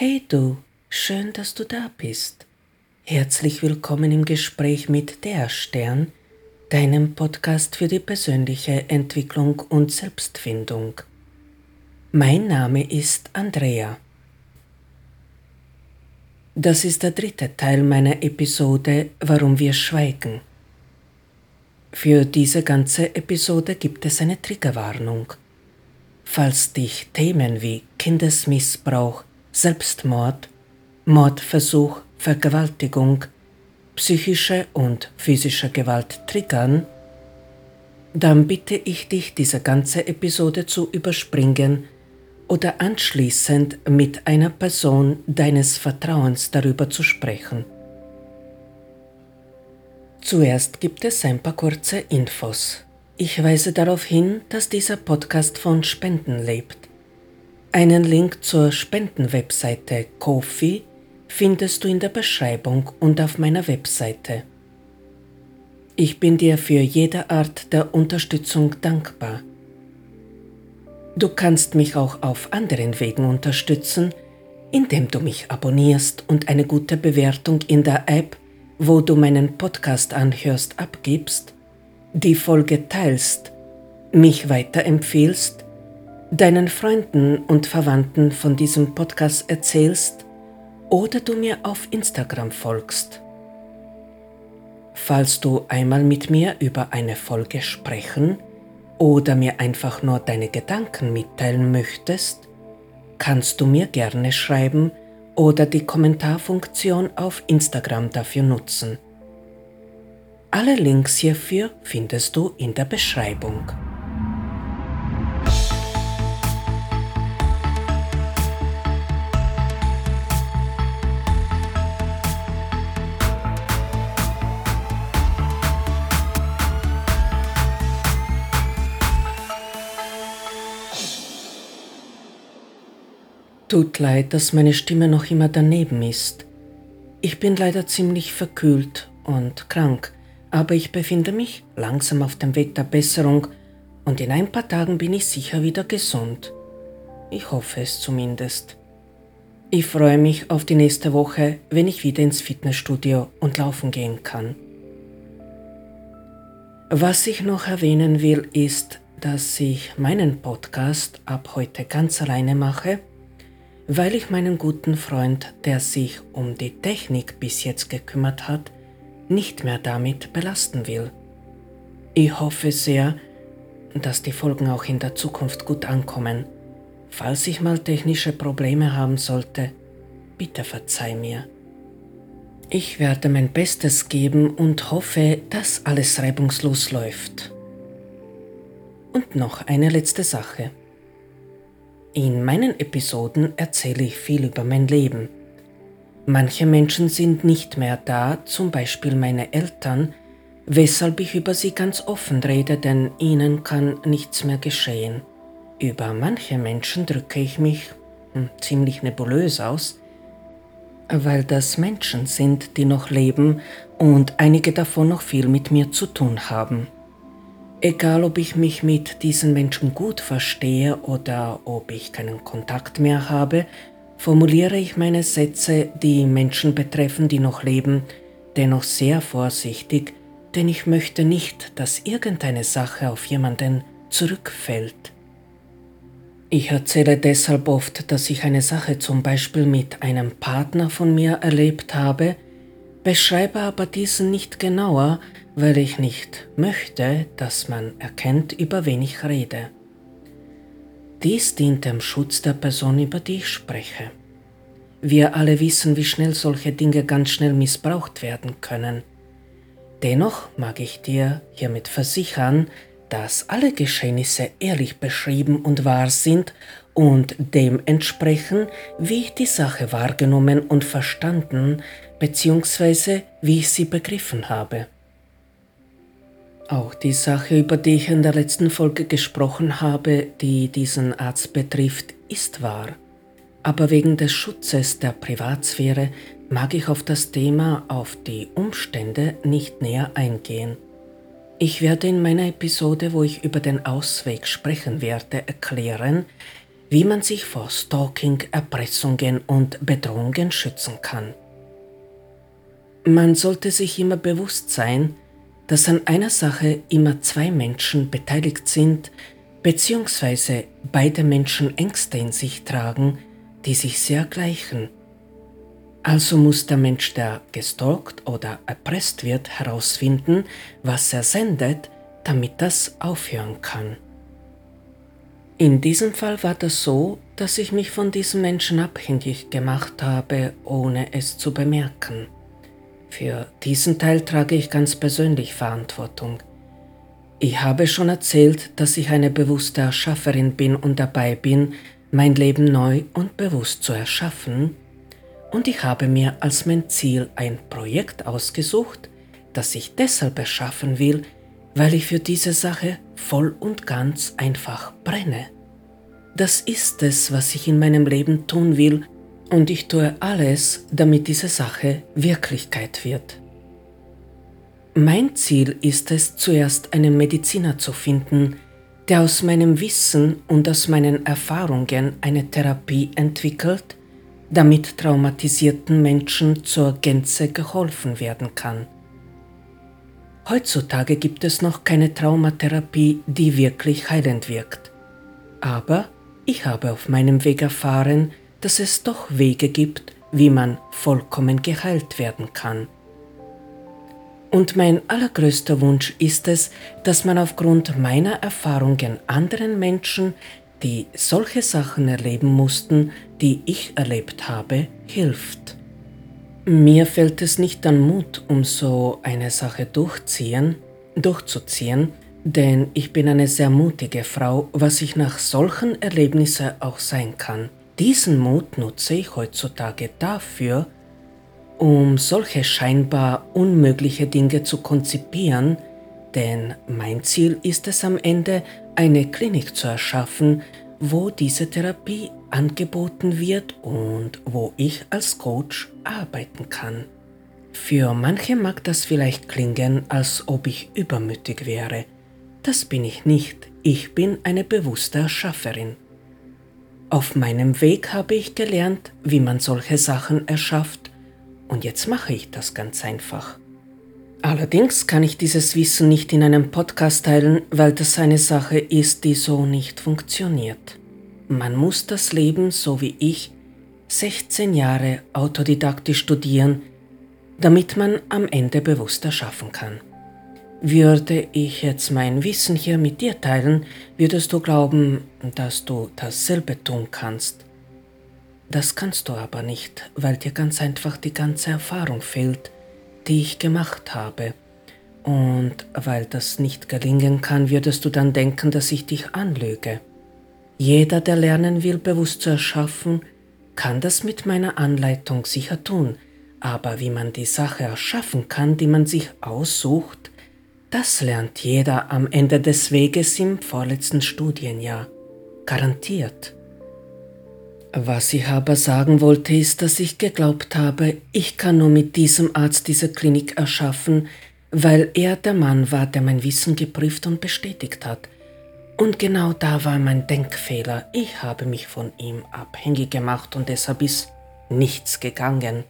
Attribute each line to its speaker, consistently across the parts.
Speaker 1: Hey du, schön, dass du da bist. Herzlich willkommen im Gespräch mit Der Stern, deinem Podcast für die persönliche Entwicklung und Selbstfindung. Mein Name ist Andrea. Das ist der dritte Teil meiner Episode Warum wir schweigen. Für diese ganze Episode gibt es eine Triggerwarnung. Falls dich Themen wie Kindesmissbrauch, Selbstmord, Mordversuch, Vergewaltigung, psychische und physische Gewalt triggern, dann bitte ich dich, diese ganze Episode zu überspringen oder anschließend mit einer Person deines Vertrauens darüber zu sprechen. Zuerst gibt es ein paar kurze Infos. Ich weise darauf hin, dass dieser Podcast von Spenden lebt. Einen Link zur Spendenwebseite Kofi findest du in der Beschreibung und auf meiner Webseite. Ich bin dir für jede Art der Unterstützung dankbar. Du kannst mich auch auf anderen Wegen unterstützen, indem du mich abonnierst und eine gute Bewertung in der App, wo du meinen Podcast anhörst, abgibst, die Folge teilst, mich weiterempfehlst deinen Freunden und Verwandten von diesem Podcast erzählst oder du mir auf Instagram folgst. Falls du einmal mit mir über eine Folge sprechen oder mir einfach nur deine Gedanken mitteilen möchtest, kannst du mir gerne schreiben oder die Kommentarfunktion auf Instagram dafür nutzen. Alle Links hierfür findest du in der Beschreibung. Tut leid, dass meine Stimme noch immer daneben ist. Ich bin leider ziemlich verkühlt und krank, aber ich befinde mich langsam auf dem Weg der Besserung und in ein paar Tagen bin ich sicher wieder gesund. Ich hoffe es zumindest. Ich freue mich auf die nächste Woche, wenn ich wieder ins Fitnessstudio und laufen gehen kann. Was ich noch erwähnen will, ist, dass ich meinen Podcast ab heute ganz alleine mache weil ich meinen guten Freund, der sich um die Technik bis jetzt gekümmert hat, nicht mehr damit belasten will. Ich hoffe sehr, dass die Folgen auch in der Zukunft gut ankommen. Falls ich mal technische Probleme haben sollte, bitte verzeih mir. Ich werde mein Bestes geben und hoffe, dass alles reibungslos läuft. Und noch eine letzte Sache. In meinen Episoden erzähle ich viel über mein Leben. Manche Menschen sind nicht mehr da, zum Beispiel meine Eltern, weshalb ich über sie ganz offen rede, denn ihnen kann nichts mehr geschehen. Über manche Menschen drücke ich mich hm, ziemlich nebulös aus, weil das Menschen sind, die noch leben und einige davon noch viel mit mir zu tun haben. Egal ob ich mich mit diesen Menschen gut verstehe oder ob ich keinen Kontakt mehr habe, formuliere ich meine Sätze, die Menschen betreffen, die noch leben, dennoch sehr vorsichtig, denn ich möchte nicht, dass irgendeine Sache auf jemanden zurückfällt. Ich erzähle deshalb oft, dass ich eine Sache zum Beispiel mit einem Partner von mir erlebt habe, beschreibe aber diesen nicht genauer, weil ich nicht möchte, dass man erkennt, über wen ich rede. Dies dient dem Schutz der Person, über die ich spreche. Wir alle wissen, wie schnell solche Dinge ganz schnell missbraucht werden können. Dennoch mag ich dir hiermit versichern, dass alle Geschehnisse ehrlich beschrieben und wahr sind und dem entsprechen, wie ich die Sache wahrgenommen und verstanden bzw. wie ich sie begriffen habe. Auch die Sache, über die ich in der letzten Folge gesprochen habe, die diesen Arzt betrifft, ist wahr. Aber wegen des Schutzes der Privatsphäre mag ich auf das Thema, auf die Umstände nicht näher eingehen. Ich werde in meiner Episode, wo ich über den Ausweg sprechen werde, erklären, wie man sich vor Stalking, Erpressungen und Bedrohungen schützen kann. Man sollte sich immer bewusst sein, dass an einer Sache immer zwei Menschen beteiligt sind, beziehungsweise beide Menschen Ängste in sich tragen, die sich sehr gleichen. Also muss der Mensch, der gestalkt oder erpresst wird, herausfinden, was er sendet, damit das aufhören kann. In diesem Fall war das so, dass ich mich von diesem Menschen abhängig gemacht habe, ohne es zu bemerken. Für diesen Teil trage ich ganz persönlich Verantwortung. Ich habe schon erzählt, dass ich eine bewusste Erschafferin bin und dabei bin, mein Leben neu und bewusst zu erschaffen, und ich habe mir als mein Ziel ein Projekt ausgesucht, das ich deshalb erschaffen will, weil ich für diese Sache voll und ganz einfach brenne. Das ist es, was ich in meinem Leben tun will, und ich tue alles, damit diese Sache Wirklichkeit wird. Mein Ziel ist es, zuerst einen Mediziner zu finden, der aus meinem Wissen und aus meinen Erfahrungen eine Therapie entwickelt, damit traumatisierten Menschen zur Gänze geholfen werden kann. Heutzutage gibt es noch keine Traumatherapie, die wirklich heilend wirkt. Aber ich habe auf meinem Weg erfahren, dass es doch Wege gibt, wie man vollkommen geheilt werden kann. Und mein allergrößter Wunsch ist es, dass man aufgrund meiner Erfahrungen anderen Menschen, die solche Sachen erleben mussten, die ich erlebt habe, hilft. Mir fällt es nicht an Mut, um so eine Sache durchziehen, durchzuziehen, denn ich bin eine sehr mutige Frau, was ich nach solchen Erlebnissen auch sein kann. Diesen Mut nutze ich heutzutage dafür, um solche scheinbar unmögliche Dinge zu konzipieren, denn mein Ziel ist es am Ende, eine Klinik zu erschaffen, wo diese Therapie angeboten wird und wo ich als Coach arbeiten kann. Für manche mag das vielleicht klingen, als ob ich übermütig wäre. Das bin ich nicht. Ich bin eine bewusste Erschafferin. Auf meinem Weg habe ich gelernt, wie man solche Sachen erschafft und jetzt mache ich das ganz einfach. Allerdings kann ich dieses Wissen nicht in einem Podcast teilen, weil das eine Sache ist, die so nicht funktioniert. Man muss das Leben, so wie ich, 16 Jahre autodidaktisch studieren, damit man am Ende bewusst erschaffen kann. Würde ich jetzt mein Wissen hier mit dir teilen, würdest du glauben, dass du dasselbe tun kannst. Das kannst du aber nicht, weil dir ganz einfach die ganze Erfahrung fehlt, die ich gemacht habe. Und weil das nicht gelingen kann, würdest du dann denken, dass ich dich anlüge. Jeder, der lernen will, bewusst zu erschaffen, kann das mit meiner Anleitung sicher tun, aber wie man die Sache erschaffen kann, die man sich aussucht, das lernt jeder am Ende des Weges im vorletzten Studienjahr. Garantiert. Was ich aber sagen wollte, ist, dass ich geglaubt habe, ich kann nur mit diesem Arzt diese Klinik erschaffen, weil er der Mann war, der mein Wissen geprüft und bestätigt hat. Und genau da war mein Denkfehler. Ich habe mich von ihm abhängig gemacht und deshalb ist nichts gegangen.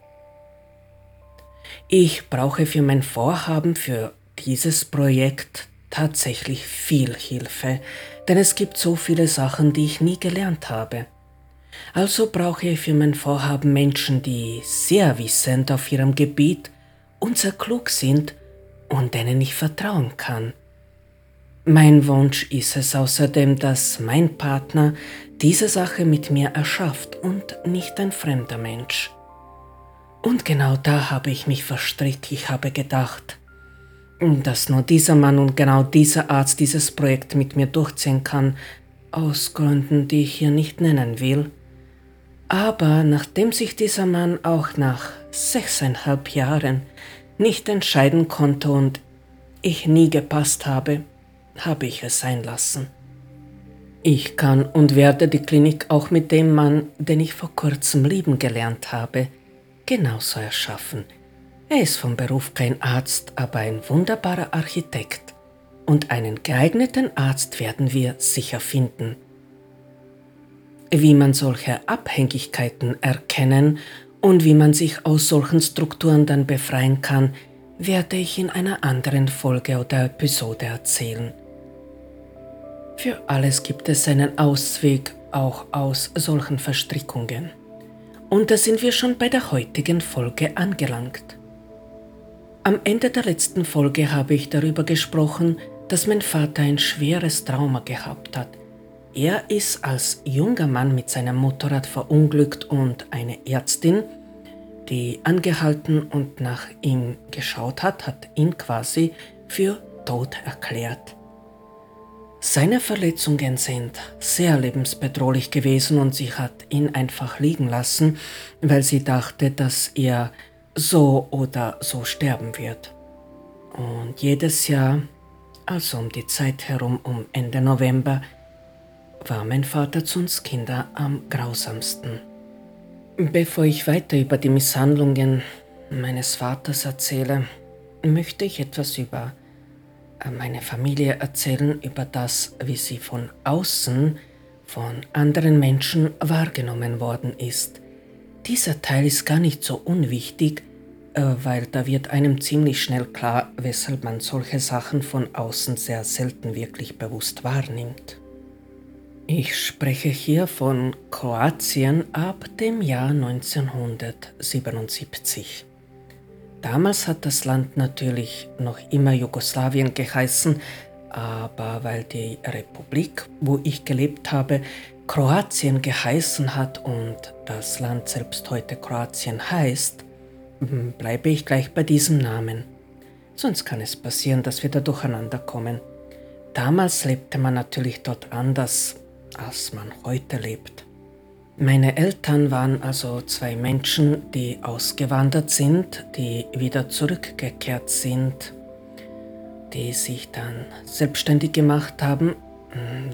Speaker 1: Ich brauche für mein Vorhaben, für dieses Projekt tatsächlich viel Hilfe, denn es gibt so viele Sachen, die ich nie gelernt habe. Also brauche ich für mein Vorhaben Menschen, die sehr wissend auf ihrem Gebiet und sehr klug sind und denen ich vertrauen kann. Mein Wunsch ist es außerdem, dass mein Partner diese Sache mit mir erschafft und nicht ein fremder Mensch. Und genau da habe ich mich verstrickt. Ich habe gedacht, dass nur dieser Mann und genau dieser Arzt dieses Projekt mit mir durchziehen kann, aus Gründen, die ich hier nicht nennen will. Aber nachdem sich dieser Mann auch nach sechseinhalb Jahren nicht entscheiden konnte und ich nie gepasst habe, habe ich es sein lassen. Ich kann und werde die Klinik auch mit dem Mann, den ich vor kurzem lieben gelernt habe, genauso erschaffen. Er ist vom Beruf kein Arzt, aber ein wunderbarer Architekt. Und einen geeigneten Arzt werden wir sicher finden. wie man solche Abhängigkeiten erkennen und wie man sich aus solchen Strukturen dann befreien kann, werde ich in einer anderen Folge oder Episode erzählen. Für alles gibt es einen Ausweg auch aus solchen Verstrickungen. Und da sind wir schon bei der heutigen Folge angelangt. Am Ende der letzten Folge habe ich darüber gesprochen, dass mein Vater ein schweres Trauma gehabt hat. Er ist als junger Mann mit seinem Motorrad verunglückt und eine Ärztin, die angehalten und nach ihm geschaut hat, hat ihn quasi für tot erklärt. Seine Verletzungen sind sehr lebensbedrohlich gewesen und sie hat ihn einfach liegen lassen, weil sie dachte, dass er so oder so sterben wird. Und jedes Jahr, also um die Zeit herum, um Ende November, war mein Vater zu uns Kinder am grausamsten. Bevor ich weiter über die Misshandlungen meines Vaters erzähle, möchte ich etwas über äh, meine Familie erzählen, über das, wie sie von außen von anderen Menschen wahrgenommen worden ist. Dieser Teil ist gar nicht so unwichtig, weil da wird einem ziemlich schnell klar, weshalb man solche Sachen von außen sehr selten wirklich bewusst wahrnimmt. Ich spreche hier von Kroatien ab dem Jahr 1977. Damals hat das Land natürlich noch immer Jugoslawien geheißen, aber weil die Republik, wo ich gelebt habe, Kroatien geheißen hat und das Land selbst heute Kroatien heißt, bleibe ich gleich bei diesem Namen. Sonst kann es passieren, dass wir da durcheinander kommen. Damals lebte man natürlich dort anders als man heute lebt. Meine Eltern waren also zwei Menschen, die ausgewandert sind, die wieder zurückgekehrt sind, die sich dann selbstständig gemacht haben,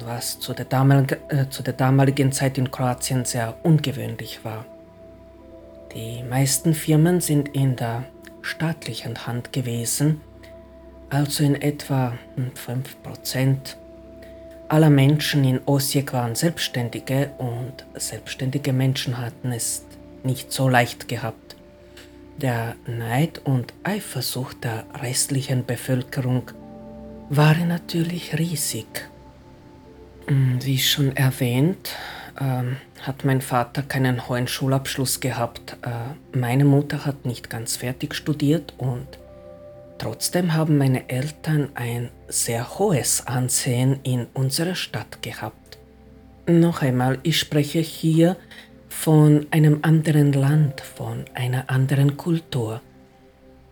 Speaker 1: was zu der, damaligen, äh, zu der damaligen Zeit in Kroatien sehr ungewöhnlich war. Die meisten Firmen sind in der staatlichen Hand gewesen, also in etwa 5% aller Menschen in Osijek waren Selbstständige und selbstständige Menschen hatten es nicht so leicht gehabt. Der Neid und Eifersucht der restlichen Bevölkerung waren natürlich riesig. Hm, wie schon erwähnt, äh, hat mein Vater keinen hohen Schulabschluss gehabt. Äh, meine Mutter hat nicht ganz fertig studiert und Trotzdem haben meine Eltern ein sehr hohes Ansehen in unserer Stadt gehabt. Noch einmal, ich spreche hier von einem anderen Land, von einer anderen Kultur.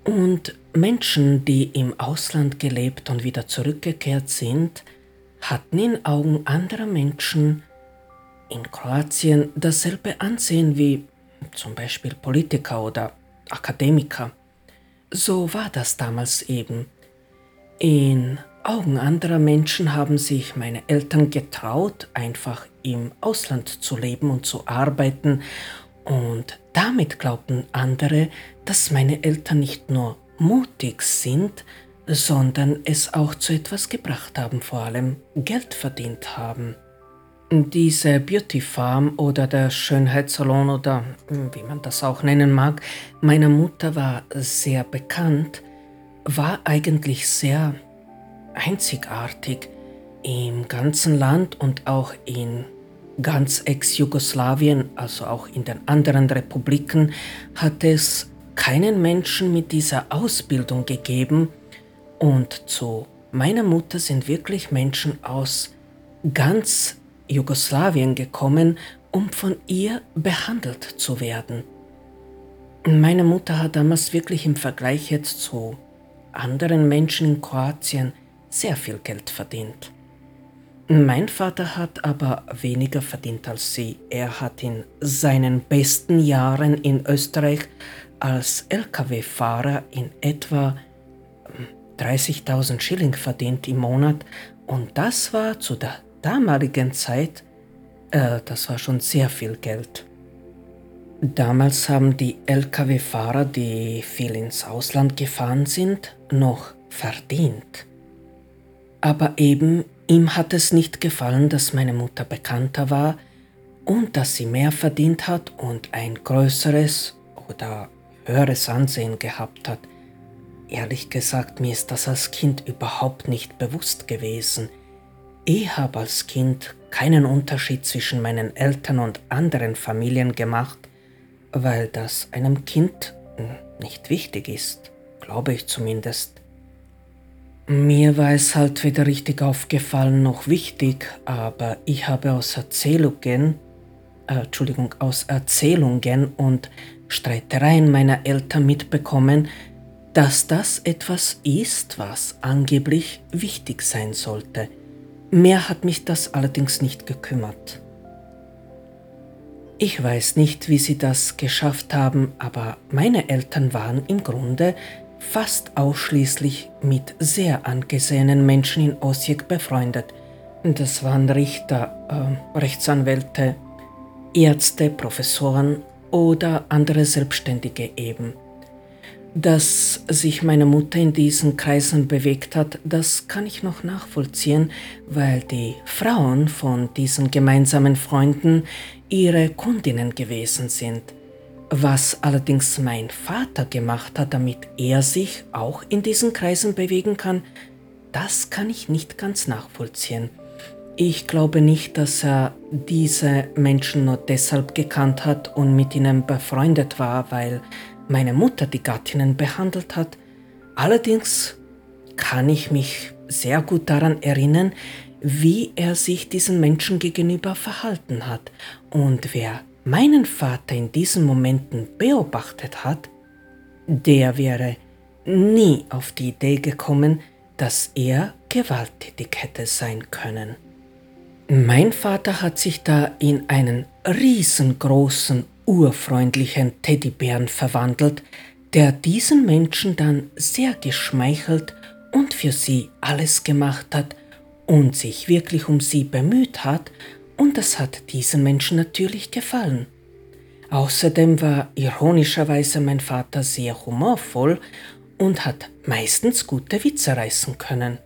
Speaker 1: Und Menschen, die im Ausland gelebt und wieder zurückgekehrt sind, hatten in Augen anderer Menschen in Kroatien dasselbe Ansehen wie zum Beispiel Politiker oder Akademiker. So war das damals eben. In Augen anderer Menschen haben sich meine Eltern getraut, einfach im Ausland zu leben und zu arbeiten, und damit glaubten andere, dass meine Eltern nicht nur mutig sind, sondern es auch zu etwas gebracht haben, vor allem Geld verdient haben. Diese Beauty Farm oder der Schönheitssalon oder hm, wie man das auch nennen mag, meiner Mutter war sehr bekannt, war eigentlich sehr einzigartig im ganzen Land und auch in ganz Ex-Jugoslawien, also auch in den anderen Republiken, hat es keinen Menschen mit dieser Ausbildung gegeben. Und zu meiner Mutter sind wirklich Menschen aus ganz Jugoslawien gekommen, um von ihr behandelt zu werden. Meine Mutter hat damals wirklich im Vergleich jetzt zu anderen Menschen in Kroatien sehr viel Geld verdient. Mein Vater hat aber weniger verdient als sie. Er hat in seinen besten Jahren in Österreich als Lkw-Fahrer in etwa 30.000 Schilling verdient im Monat und das war zu der damaligen Zeit, äh, das war schon sehr viel Geld. Damals haben die Lkw-Fahrer, die viel ins Ausland gefahren sind, noch verdient. Aber eben ihm hat es nicht gefallen, dass meine Mutter bekannter war und dass sie mehr verdient hat und ein größeres oder höheres Ansehen gehabt hat. Ehrlich gesagt, mir ist das als Kind überhaupt nicht bewusst gewesen. Ich habe als Kind keinen Unterschied zwischen meinen Eltern und anderen Familien gemacht, weil das einem Kind nicht wichtig ist, glaube ich zumindest. Mir war es halt weder richtig aufgefallen noch wichtig, aber ich habe aus Erzählungen, äh, Entschuldigung, aus Erzählungen und Streitereien meiner Eltern mitbekommen, dass das etwas ist, was angeblich wichtig sein sollte. Mehr hat mich das allerdings nicht gekümmert. Ich weiß nicht, wie sie das geschafft haben, aber meine Eltern waren im Grunde fast ausschließlich mit sehr angesehenen Menschen in Osijek befreundet. Das waren Richter, äh, Rechtsanwälte, Ärzte, Professoren oder andere Selbstständige eben. Dass sich meine Mutter in diesen Kreisen bewegt hat, das kann ich noch nachvollziehen, weil die Frauen von diesen gemeinsamen Freunden ihre Kundinnen gewesen sind. Was allerdings mein Vater gemacht hat, damit er sich auch in diesen Kreisen bewegen kann, das kann ich nicht ganz nachvollziehen. Ich glaube nicht, dass er diese Menschen nur deshalb gekannt hat und mit ihnen befreundet war, weil meine Mutter die Gattinnen behandelt hat. Allerdings kann ich mich sehr gut daran erinnern, wie er sich diesen Menschen gegenüber verhalten hat und wer meinen Vater in diesen Momenten beobachtet hat, der wäre nie auf die Idee gekommen, dass er gewalttätig hätte sein können. Mein Vater hat sich da in einen riesengroßen, urfreundlichen Teddybären verwandelt, der diesen Menschen dann sehr geschmeichelt und für sie alles gemacht hat und sich wirklich um sie bemüht hat und das hat diesen Menschen natürlich gefallen. Außerdem war ironischerweise mein Vater sehr humorvoll und hat meistens gute Witze reißen können.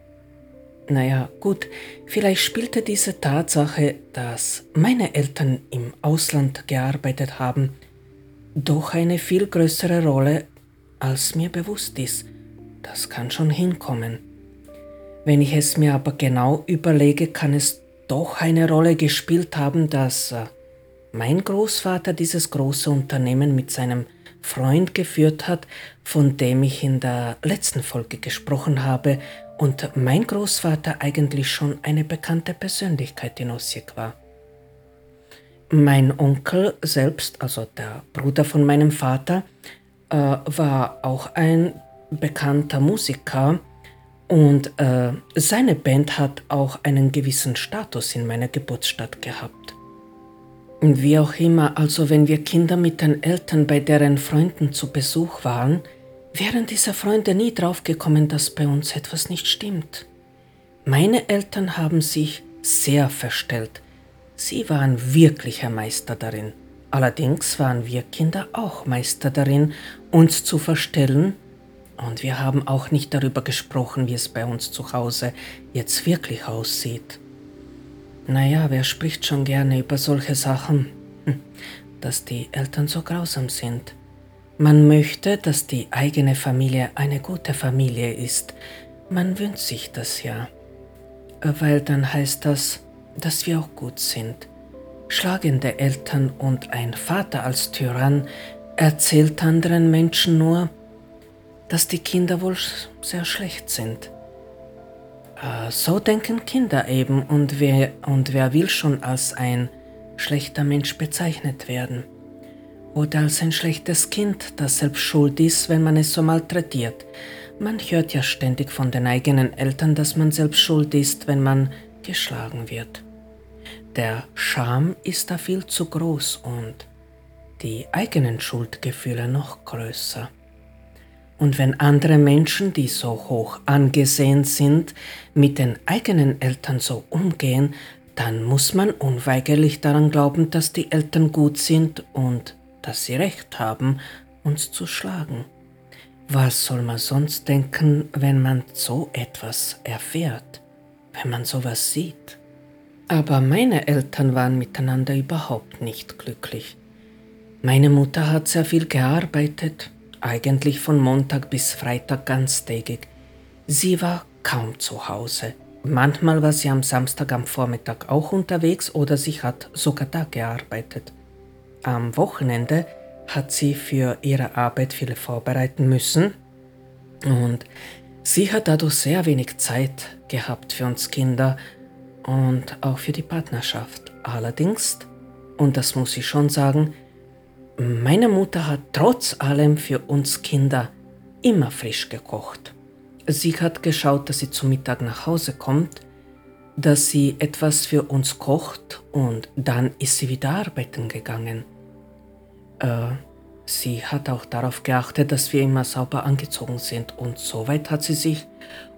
Speaker 1: Naja, gut, vielleicht spielte diese Tatsache, dass meine Eltern im Ausland gearbeitet haben, doch eine viel größere Rolle, als mir bewusst ist. Das kann schon hinkommen. Wenn ich es mir aber genau überlege, kann es doch eine Rolle gespielt haben, dass äh, mein Großvater dieses große Unternehmen mit seinem Freund geführt hat, von dem ich in der letzten Folge gesprochen habe und mein Großvater eigentlich schon eine bekannte Persönlichkeit in Osijek war. Mein Onkel selbst, also der Bruder von meinem Vater, äh, war auch ein bekannter Musiker, und äh, seine Band hat auch einen gewissen Status in meiner Geburtsstadt gehabt. Wie auch immer, also wenn wir Kinder mit den Eltern bei deren Freunden zu Besuch waren, wären diese Freunde nie draufgekommen, dass bei uns etwas nicht stimmt. Meine Eltern haben sich sehr verstellt. Sie waren wirklicher Meister darin. Allerdings waren wir Kinder auch Meister darin, uns zu verstellen und wir haben auch nicht darüber gesprochen, wie es bei uns zu Hause jetzt wirklich aussieht. Naja, wer spricht schon gerne über solche Sachen? Hm, dass die Eltern so grausam sind. Man möchte, dass die eigene Familie eine gute Familie ist. Man wünscht sich das ja. Weil dann heißt das, dass wir auch gut sind. Schlagende Eltern und ein Vater als Tyrann erzählt anderen Menschen nur, dass die Kinder wohl sehr schlecht sind. Äh, so denken Kinder eben und wer, und wer will schon als ein schlechter Mensch bezeichnet werden? Oder als ein schlechtes Kind, das selbst schuld ist, wenn man es so malträtiert. Man hört ja ständig von den eigenen Eltern, dass man selbst schuld ist, wenn man geschlagen wird. Der Scham ist da viel zu groß und die eigenen Schuldgefühle noch größer. Und wenn andere Menschen, die so hoch angesehen sind, mit den eigenen Eltern so umgehen, dann muss man unweigerlich daran glauben, dass die Eltern gut sind und dass sie recht haben, uns zu schlagen. Was soll man sonst denken, wenn man so etwas erfährt, wenn man sowas sieht? Aber meine Eltern waren miteinander überhaupt nicht glücklich. Meine Mutter hat sehr viel gearbeitet, eigentlich von Montag bis Freitag ganztägig. Sie war kaum zu Hause. Manchmal war sie am Samstag am Vormittag auch unterwegs oder sie hat sogar da gearbeitet. Am Wochenende hat sie für ihre Arbeit viele vorbereiten müssen und sie hat dadurch sehr wenig Zeit gehabt für uns Kinder und auch für die Partnerschaft. Allerdings, und das muss ich schon sagen, meine Mutter hat trotz allem für uns Kinder immer frisch gekocht. Sie hat geschaut, dass sie zum Mittag nach Hause kommt, dass sie etwas für uns kocht und dann ist sie wieder arbeiten gegangen. Äh, sie hat auch darauf geachtet, dass wir immer sauber angezogen sind und soweit hat sie sich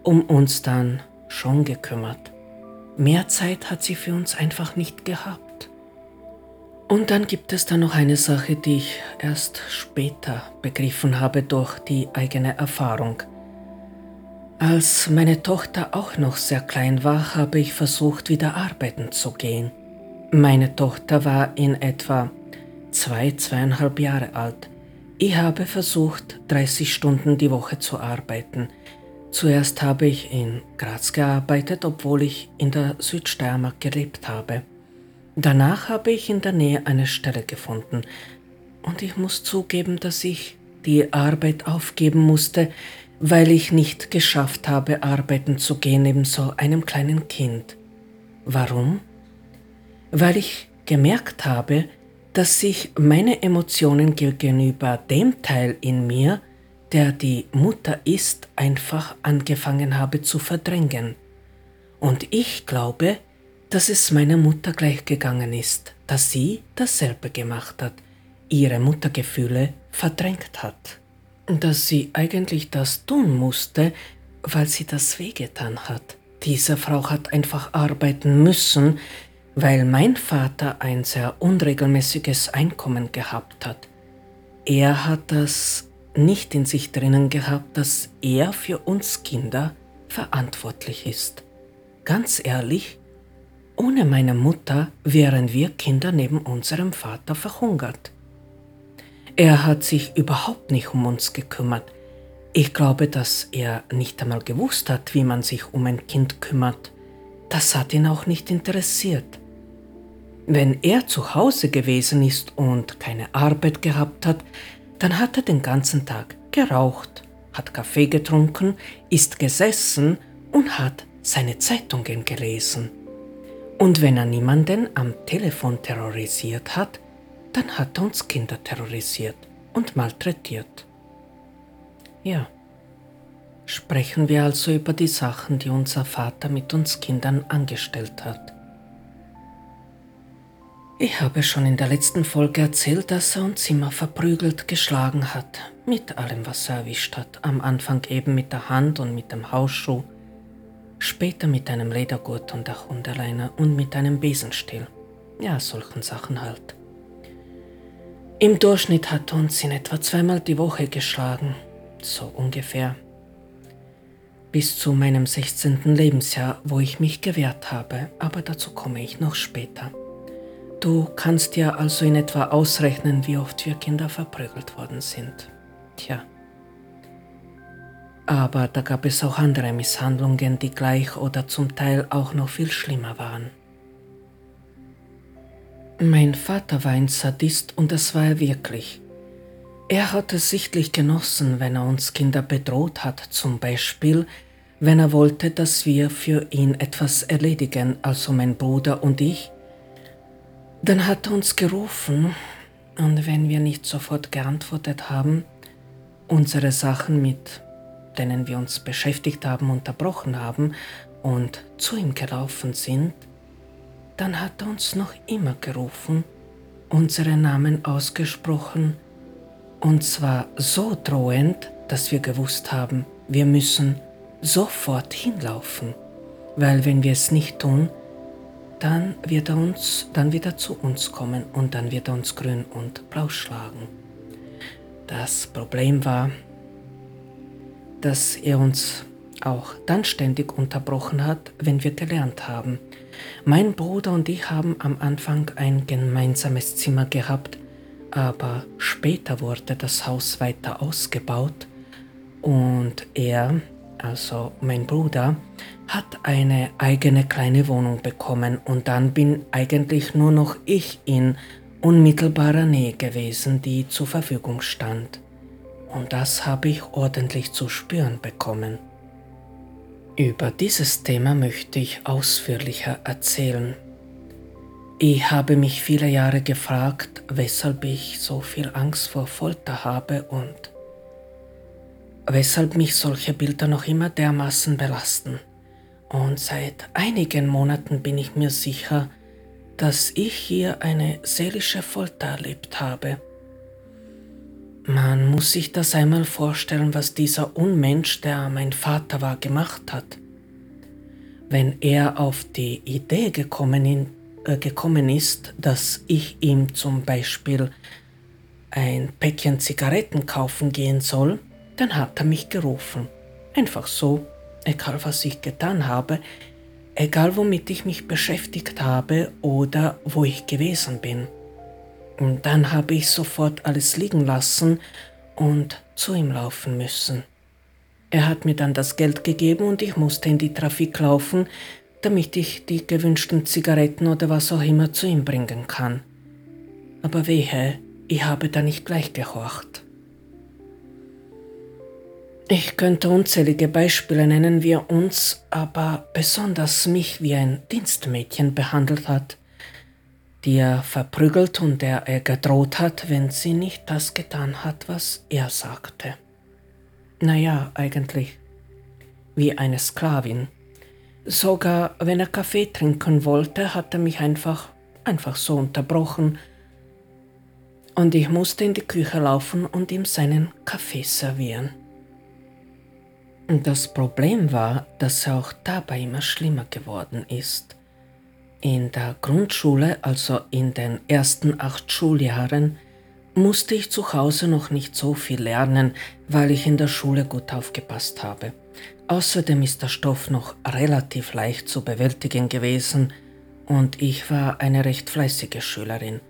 Speaker 1: um uns dann schon gekümmert. Mehr Zeit hat sie für uns einfach nicht gehabt. Und dann gibt es da noch eine Sache, die ich erst später begriffen habe durch die eigene Erfahrung. Als meine Tochter auch noch sehr klein war, habe ich versucht, wieder arbeiten zu gehen. Meine Tochter war in etwa zwei, zweieinhalb Jahre alt. Ich habe versucht, 30 Stunden die Woche zu arbeiten. Zuerst habe ich in Graz gearbeitet, obwohl ich in der Südsteiermark gelebt habe. Danach habe ich in der Nähe eine Stelle gefunden und ich muss zugeben, dass ich die Arbeit aufgeben musste, weil ich nicht geschafft habe, arbeiten zu gehen neben so einem kleinen Kind. Warum? Weil ich gemerkt habe, dass sich meine Emotionen gegenüber dem Teil in mir, der die Mutter ist, einfach angefangen habe zu verdrängen. Und ich glaube, dass es meiner Mutter gleichgegangen ist, dass sie dasselbe gemacht hat, ihre Muttergefühle verdrängt hat. Dass sie eigentlich das tun musste, weil sie das wehgetan hat. Diese Frau hat einfach arbeiten müssen, weil mein Vater ein sehr unregelmäßiges Einkommen gehabt hat. Er hat das nicht in sich drinnen gehabt, dass er für uns Kinder verantwortlich ist. Ganz ehrlich, ohne meine Mutter wären wir Kinder neben unserem Vater verhungert. Er hat sich überhaupt nicht um uns gekümmert. Ich glaube, dass er nicht einmal gewusst hat, wie man sich um ein Kind kümmert. Das hat ihn auch nicht interessiert. Wenn er zu Hause gewesen ist und keine Arbeit gehabt hat, dann hat er den ganzen Tag geraucht, hat Kaffee getrunken, ist gesessen und hat seine Zeitungen gelesen. Und wenn er niemanden am Telefon terrorisiert hat, dann hat er uns Kinder terrorisiert und malträtiert. Ja, sprechen wir also über die Sachen, die unser Vater mit uns Kindern angestellt hat. Ich habe schon in der letzten Folge erzählt, dass er uns immer verprügelt geschlagen hat, mit allem, was er erwischt hat. Am Anfang eben mit der Hand und mit dem Hausschuh, später mit einem Ledergurt und der Hundeleine und mit einem Besenstiel. Ja, solchen Sachen halt. Im Durchschnitt hat er uns in etwa zweimal die Woche geschlagen, so ungefähr. Bis zu meinem 16. Lebensjahr, wo ich mich gewehrt habe, aber dazu komme ich noch später. Du kannst ja also in etwa ausrechnen, wie oft wir Kinder verprügelt worden sind. Tja. Aber da gab es auch andere Misshandlungen, die gleich oder zum Teil auch noch viel schlimmer waren. Mein Vater war ein Sadist und das war er wirklich. Er hat es sichtlich genossen, wenn er uns Kinder bedroht hat, zum Beispiel, wenn er wollte, dass wir für ihn etwas erledigen, also mein Bruder und ich, dann hat er uns gerufen. Und wenn wir nicht sofort geantwortet haben, unsere Sachen, mit denen wir uns beschäftigt haben, unterbrochen haben und zu ihm gelaufen sind, dann hat er uns noch immer gerufen, unsere Namen ausgesprochen, und zwar so drohend, dass wir gewusst haben, wir müssen sofort hinlaufen, weil wenn wir es nicht tun, dann wird er uns dann wieder zu uns kommen und dann wird er uns grün und blau schlagen. Das Problem war, dass er uns auch dann ständig unterbrochen hat, wenn wir gelernt haben. Mein Bruder und ich haben am Anfang ein gemeinsames Zimmer gehabt, aber später wurde das Haus weiter ausgebaut und er, also mein Bruder, hat eine eigene kleine Wohnung bekommen und dann bin eigentlich nur noch ich in unmittelbarer Nähe gewesen, die zur Verfügung stand. Und das habe ich ordentlich zu spüren bekommen. Über dieses Thema möchte ich ausführlicher erzählen. Ich habe mich viele Jahre gefragt, weshalb ich so viel Angst vor Folter habe und weshalb mich solche Bilder noch immer dermaßen belasten. Und seit einigen Monaten bin ich mir sicher, dass ich hier eine seelische Folter erlebt habe. Man muss sich das einmal vorstellen, was dieser Unmensch, der mein Vater war, gemacht hat. Wenn er auf die Idee gekommen, in, äh, gekommen ist, dass ich ihm zum Beispiel ein Päckchen Zigaretten kaufen gehen soll, dann hat er mich gerufen. Einfach so, egal was ich getan habe, egal womit ich mich beschäftigt habe oder wo ich gewesen bin. Und dann habe ich sofort alles liegen lassen und zu ihm laufen müssen. Er hat mir dann das Geld gegeben und ich musste in die Trafik laufen, damit ich die gewünschten Zigaretten oder was auch immer zu ihm bringen kann. Aber wehe, ich habe da nicht gleich gehorcht. Ich könnte unzählige Beispiele nennen, wie er uns, aber besonders mich wie ein Dienstmädchen behandelt hat, die er verprügelt und der er gedroht hat, wenn sie nicht das getan hat, was er sagte. Naja, eigentlich wie eine Sklavin. Sogar wenn er Kaffee trinken wollte, hat er mich einfach, einfach so unterbrochen und ich musste in die Küche laufen und ihm seinen Kaffee servieren. Das Problem war, dass er auch dabei immer schlimmer geworden ist. In der Grundschule, also in den ersten acht Schuljahren, musste ich zu Hause noch nicht so viel lernen, weil ich in der Schule gut aufgepasst habe. Außerdem ist der Stoff noch relativ leicht zu bewältigen gewesen und ich war eine recht fleißige Schülerin.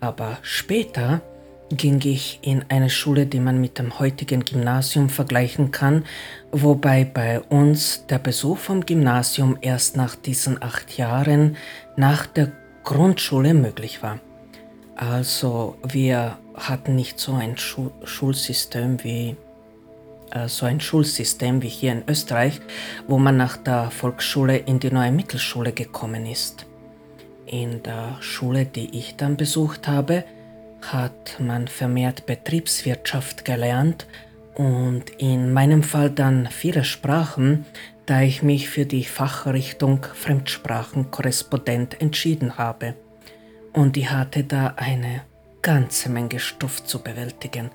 Speaker 1: Aber später ging ich in eine Schule, die man mit dem heutigen Gymnasium vergleichen kann, wobei bei uns der Besuch vom Gymnasium erst nach diesen acht Jahren nach der Grundschule möglich war. Also wir hatten nicht so ein Schul Schulsystem wie äh, so ein Schulsystem wie hier in Österreich, wo man nach der Volksschule in die neue Mittelschule gekommen ist. In der Schule, die ich dann besucht habe, hat man vermehrt Betriebswirtschaft gelernt und in meinem Fall dann viele Sprachen, da ich mich für die Fachrichtung Fremdsprachenkorrespondent entschieden habe. Und ich hatte da eine ganze Menge Stoff zu bewältigen,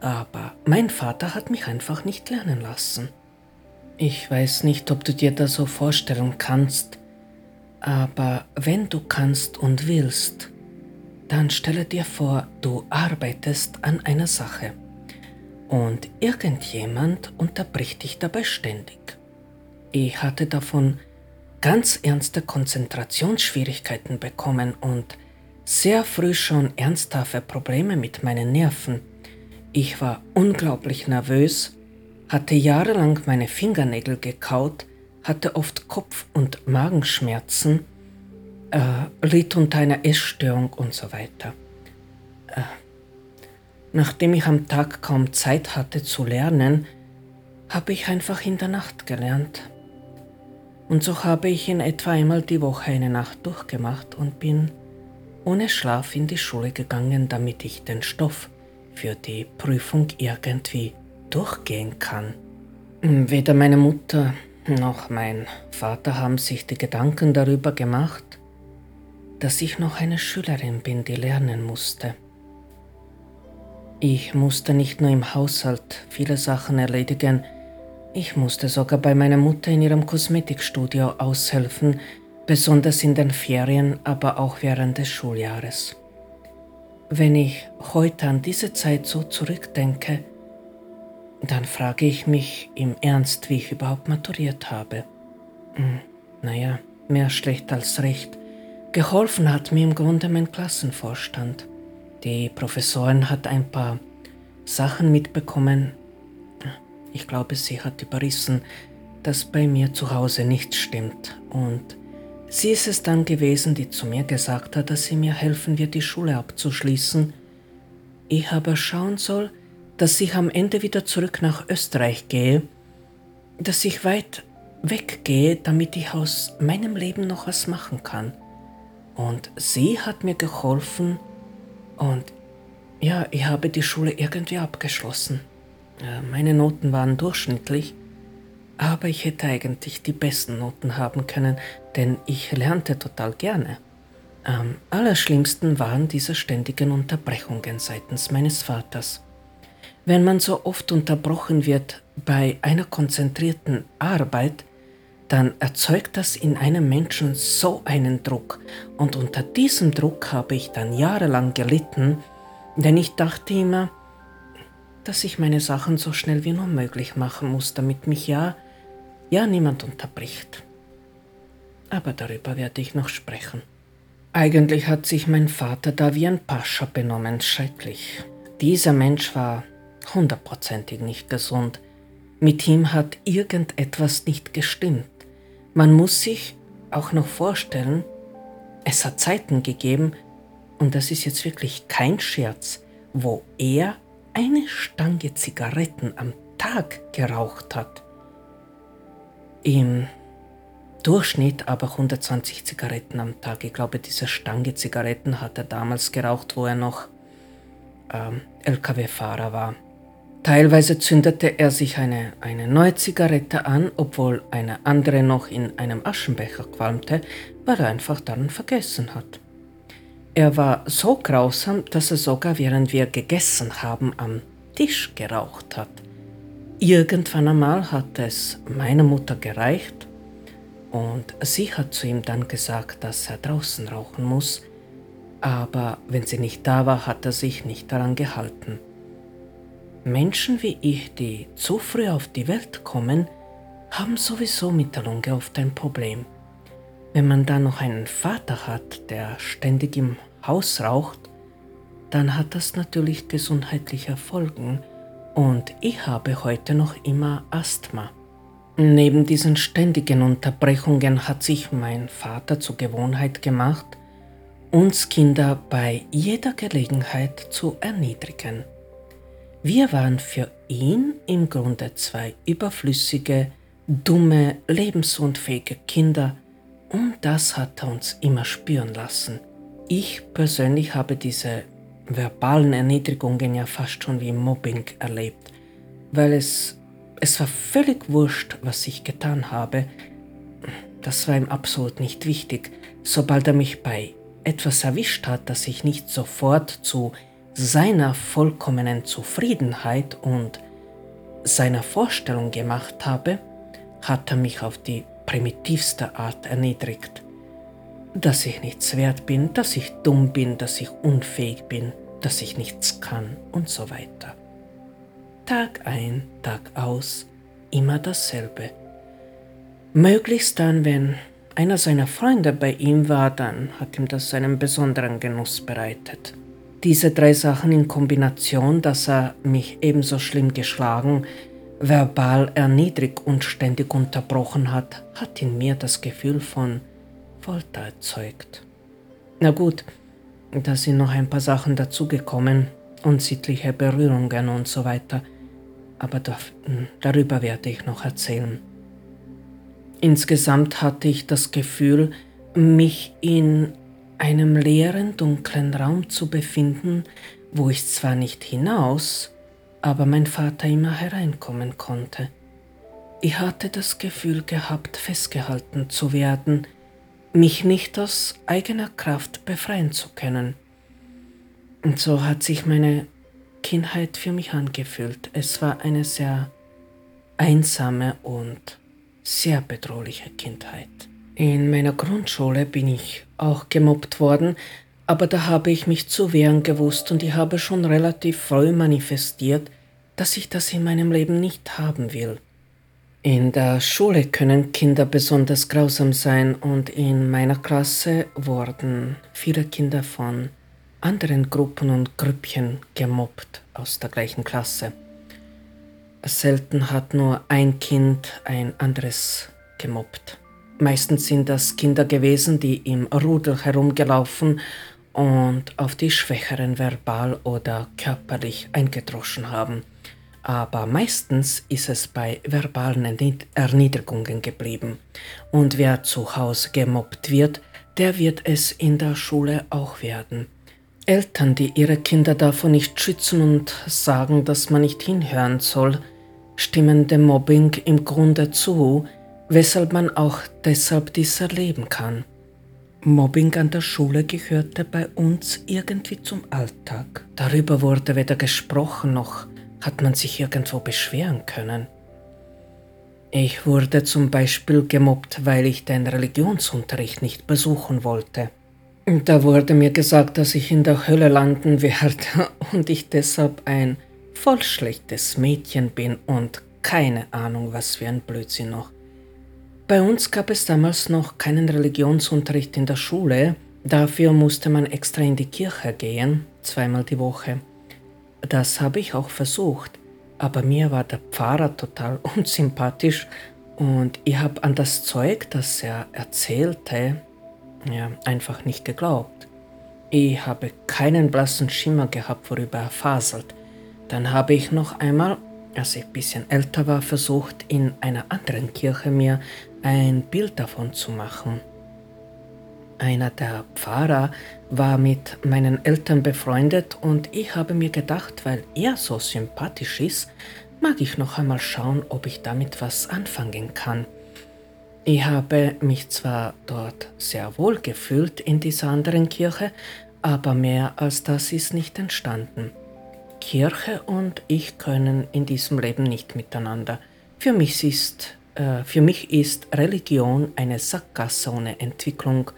Speaker 1: aber mein Vater hat mich einfach nicht lernen lassen. Ich weiß nicht, ob du dir das so vorstellen kannst, aber wenn du kannst und willst, dann stelle dir vor, du arbeitest an einer Sache und irgendjemand unterbricht dich dabei ständig. Ich hatte davon ganz ernste Konzentrationsschwierigkeiten bekommen und sehr früh schon ernsthafte Probleme mit meinen Nerven. Ich war unglaublich nervös, hatte jahrelang meine Fingernägel gekaut, hatte oft Kopf- und Magenschmerzen äh, litt unter einer Essstörung und so weiter. Äh, nachdem ich am Tag kaum Zeit hatte zu lernen, habe ich einfach in der Nacht gelernt. Und so habe ich in etwa einmal die Woche eine Nacht durchgemacht und bin ohne Schlaf in die Schule gegangen, damit ich den Stoff für die Prüfung irgendwie durchgehen kann. Weder meine Mutter noch mein Vater haben sich die Gedanken darüber gemacht, dass ich noch eine Schülerin bin, die lernen musste. Ich musste nicht nur im Haushalt viele Sachen erledigen, ich musste sogar bei meiner Mutter in ihrem Kosmetikstudio aushelfen, besonders in den Ferien, aber auch während des Schuljahres. Wenn ich heute an diese Zeit so zurückdenke, dann frage ich mich im Ernst, wie ich überhaupt maturiert habe. Hm, naja, mehr schlecht als recht. Geholfen hat mir im Grunde mein Klassenvorstand. Die Professorin hat ein paar Sachen mitbekommen. Ich glaube, sie hat überrissen, dass bei mir zu Hause nichts stimmt. Und sie ist es dann gewesen, die zu mir gesagt hat, dass sie mir helfen wird, die Schule abzuschließen. Ich aber schauen soll, dass ich am Ende wieder zurück nach Österreich gehe, dass ich weit weggehe, damit ich aus meinem Leben noch was machen kann. Und sie hat mir geholfen und ja, ich habe die Schule irgendwie abgeschlossen. Meine Noten waren durchschnittlich, aber ich hätte eigentlich die besten Noten haben können, denn ich lernte total gerne. Am allerschlimmsten waren diese ständigen Unterbrechungen seitens meines Vaters. Wenn man so oft unterbrochen wird bei einer konzentrierten Arbeit, dann erzeugt das in einem Menschen so einen Druck. Und unter diesem Druck habe ich dann jahrelang gelitten, denn ich dachte immer, dass ich meine Sachen so schnell wie nur möglich machen muss, damit mich ja, ja niemand unterbricht. Aber darüber werde ich noch sprechen. Eigentlich hat sich mein Vater da wie ein Pascha benommen, schrecklich. Dieser Mensch war hundertprozentig nicht gesund. Mit ihm hat irgendetwas nicht gestimmt. Man muss sich auch noch vorstellen, es hat Zeiten gegeben, und das ist jetzt wirklich kein Scherz, wo er eine Stange Zigaretten am Tag geraucht hat. Im Durchschnitt aber 120 Zigaretten am Tag. Ich glaube, diese Stange Zigaretten hat er damals geraucht, wo er noch ähm, LKW-Fahrer war. Teilweise zündete er sich eine, eine neue Zigarette an, obwohl eine andere noch in einem Aschenbecher qualmte, weil er einfach daran vergessen hat. Er war so grausam, dass er sogar während wir gegessen haben am Tisch geraucht hat. Irgendwann einmal hat es meiner Mutter gereicht und sie hat zu ihm dann gesagt, dass er draußen rauchen muss, aber wenn sie nicht da war, hat er sich nicht daran gehalten. Menschen wie ich, die zu früh auf die Welt kommen, haben sowieso mit der Lunge oft ein Problem. Wenn man dann noch einen Vater hat, der ständig im Haus raucht, dann hat das natürlich gesundheitliche Folgen und ich habe heute noch immer Asthma. Neben diesen ständigen Unterbrechungen hat sich mein Vater zur Gewohnheit gemacht, uns Kinder bei jeder Gelegenheit zu erniedrigen. Wir waren für ihn im Grunde zwei überflüssige, dumme, lebensunfähige Kinder und das hat er uns immer spüren lassen. Ich persönlich habe diese verbalen Erniedrigungen ja fast schon wie Mobbing erlebt, weil es, es war völlig wurscht, was ich getan habe. Das war ihm absolut nicht wichtig. Sobald er mich bei etwas erwischt hat, das ich nicht sofort zu seiner vollkommenen Zufriedenheit und seiner Vorstellung gemacht habe, hat er mich auf die primitivste Art erniedrigt. Dass ich nichts wert bin, dass ich dumm bin, dass ich unfähig bin, dass ich nichts kann und so weiter. Tag ein, Tag aus, immer dasselbe. Möglichst dann, wenn einer seiner Freunde bei ihm war, dann hat ihm das einen besonderen Genuss bereitet. Diese drei Sachen in Kombination, dass er mich ebenso schlimm geschlagen, verbal erniedrigt und ständig unterbrochen hat, hat in mir das Gefühl von Folter erzeugt. Na gut, da sind noch ein paar Sachen dazugekommen, unsittliche Berührungen und so weiter, aber darüber werde ich noch erzählen. Insgesamt hatte ich das Gefühl, mich in einem leeren, dunklen Raum zu befinden, wo ich zwar nicht hinaus, aber mein Vater immer hereinkommen konnte. Ich hatte das Gefühl gehabt, festgehalten zu werden, mich nicht aus eigener Kraft befreien zu können. Und so hat sich meine Kindheit für mich angefühlt. Es war eine sehr einsame und sehr bedrohliche Kindheit. In meiner Grundschule bin ich auch gemobbt worden, aber da habe ich mich zu wehren gewusst und ich habe schon relativ früh manifestiert, dass ich das in meinem Leben nicht haben will. In der Schule können Kinder besonders grausam sein und in meiner Klasse wurden viele Kinder von anderen Gruppen und Grüppchen gemobbt aus der gleichen Klasse. Selten hat nur ein Kind ein anderes gemobbt. Meistens sind das Kinder gewesen, die im Rudel herumgelaufen und auf die Schwächeren verbal oder körperlich eingedroschen haben aber meistens ist es bei verbalen Erniedrigungen geblieben. Und wer zu Hause gemobbt wird, der wird es in der Schule auch werden. Eltern, die ihre Kinder davon nicht schützen und sagen, dass man nicht hinhören soll, stimmen dem Mobbing im Grunde zu, weshalb man auch deshalb dies erleben kann. Mobbing an der Schule gehörte bei uns irgendwie zum Alltag. Darüber wurde weder gesprochen noch hat man sich irgendwo beschweren können. Ich wurde zum Beispiel gemobbt, weil ich den Religionsunterricht nicht besuchen wollte. Da wurde mir gesagt, dass ich in der Hölle landen werde und ich deshalb ein voll schlechtes Mädchen bin und keine Ahnung, was für ein Blödsinn noch. Bei uns gab es damals noch keinen Religionsunterricht in der Schule, dafür musste man extra in die Kirche gehen, zweimal die Woche. Das habe ich auch versucht, aber mir war der Pfarrer total unsympathisch und ich habe an das Zeug, das er erzählte, ja, einfach nicht geglaubt. Ich habe keinen blassen Schimmer gehabt, worüber er faselt. Dann habe ich noch einmal, als ich ein bisschen älter war, versucht, in einer anderen Kirche mir ein Bild davon zu machen. Einer der Pfarrer war mit meinen Eltern befreundet und ich habe mir gedacht, weil er so sympathisch ist, mag ich noch einmal schauen, ob ich damit was anfangen kann. Ich habe mich zwar dort sehr wohl gefühlt in dieser anderen Kirche, aber mehr als das ist nicht entstanden. Kirche und ich können in diesem Leben nicht miteinander. Für mich ist, für mich ist Religion eine Sackgasse ohne Entwicklung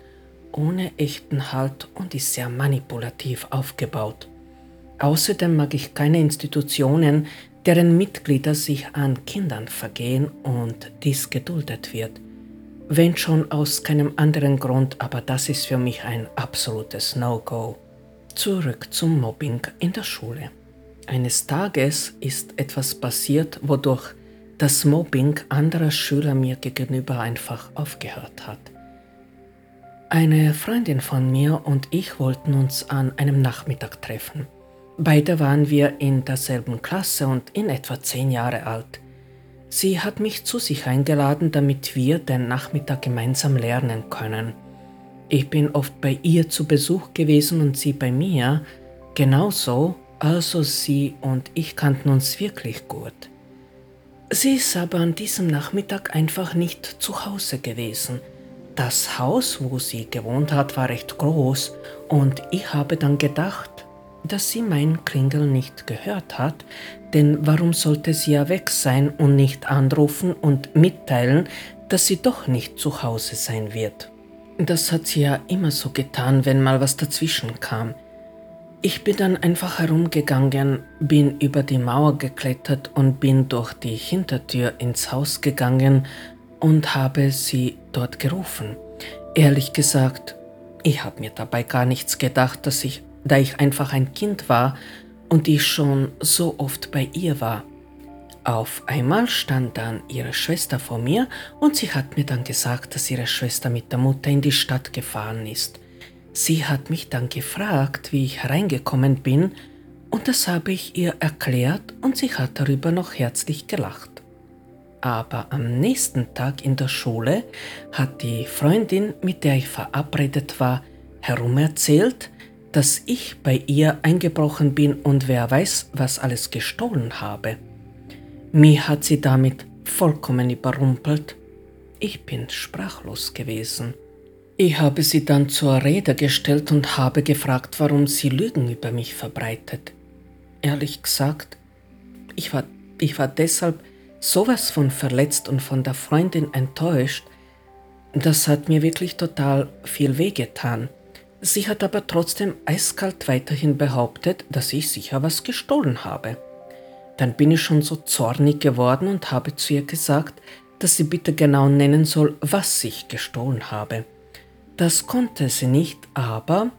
Speaker 1: ohne echten Halt und ist sehr manipulativ aufgebaut. Außerdem mag ich keine Institutionen, deren Mitglieder sich an Kindern vergehen und dies geduldet wird. Wenn schon aus keinem anderen Grund, aber das ist für mich ein absolutes No-Go. Zurück zum Mobbing in der Schule. Eines Tages ist etwas passiert, wodurch das Mobbing anderer Schüler mir gegenüber einfach aufgehört hat. Eine Freundin von mir und ich wollten uns an einem Nachmittag treffen. Beide waren wir in derselben Klasse und in etwa zehn Jahre alt. Sie hat mich zu sich eingeladen, damit wir den Nachmittag gemeinsam lernen können. Ich bin oft bei ihr zu Besuch gewesen und sie bei mir. Genauso, also sie und ich kannten uns wirklich gut. Sie ist aber an diesem Nachmittag einfach nicht zu Hause gewesen. Das Haus, wo sie gewohnt hat, war recht groß und ich habe dann gedacht, dass sie mein Klingel nicht gehört hat, denn warum sollte sie ja weg sein und nicht anrufen und mitteilen, dass sie doch nicht zu Hause sein wird. Das hat sie ja immer so getan, wenn mal was dazwischen kam. Ich bin dann einfach herumgegangen, bin über die Mauer geklettert und bin durch die Hintertür ins Haus gegangen und habe sie dort gerufen. Ehrlich gesagt, ich habe mir dabei gar nichts gedacht, dass ich, da ich einfach ein Kind war und ich schon so oft bei ihr war. Auf einmal stand dann ihre Schwester vor mir und sie hat mir dann gesagt, dass ihre Schwester mit der Mutter in die Stadt gefahren ist. Sie hat mich dann gefragt, wie ich hereingekommen bin, und das habe ich ihr erklärt und sie hat darüber noch herzlich gelacht. Aber am nächsten Tag in der Schule hat die Freundin, mit der ich verabredet war, herumerzählt, dass ich bei ihr eingebrochen bin und wer weiß, was alles gestohlen habe. Mir hat sie damit vollkommen überrumpelt. Ich bin sprachlos gewesen. Ich habe sie dann zur Rede gestellt und habe gefragt, warum sie Lügen über mich verbreitet. Ehrlich gesagt, ich war, ich war deshalb sowas von verletzt und von der Freundin enttäuscht, das hat mir wirklich total viel wehgetan. Sie hat aber trotzdem eiskalt weiterhin behauptet, dass ich sicher was gestohlen habe. Dann bin ich schon so zornig geworden und habe zu ihr gesagt, dass sie bitte genau nennen soll, was ich gestohlen habe. Das konnte sie nicht, aber